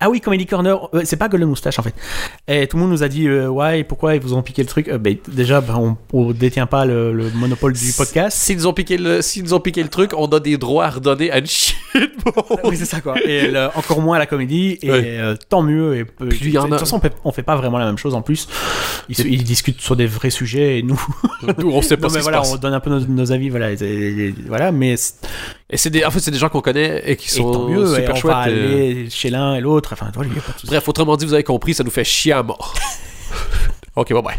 Ah oui, Comedy Corner, euh, c'est pas Golden Moustache en fait. Et tout le monde nous a dit euh, ouais, pourquoi ils vous ont piqué le truc? Euh, ben, Déjà, ben, on, on détient pas le, le monopole du podcast. S'ils nous ont piqué le, s'ils ont piqué le truc, on a des droits à redonner à une shit oui, c'est ça quoi. Et le- encore moins à la comédie. Et Ouais. tant mieux. Et, il y en de a- toute façon, on fait, on fait pas vraiment la même chose en plus. Ils, discutent sur des vrais sujets et nous, Nous, on sait pas non, ce mais voilà, passe. on donne un peu nos, nos avis. Voilà, et- et- et- voilà mais Et c'est des, en fait, c'est des gens qu'on connaît et qui et sont tant mieux. et super on chouettes. va euh. aller chez l'un et l'autre. Enfin, pas de. Bref, autrement dit, vous avez compris, ça nous fait chier à mort. ok, bye bye.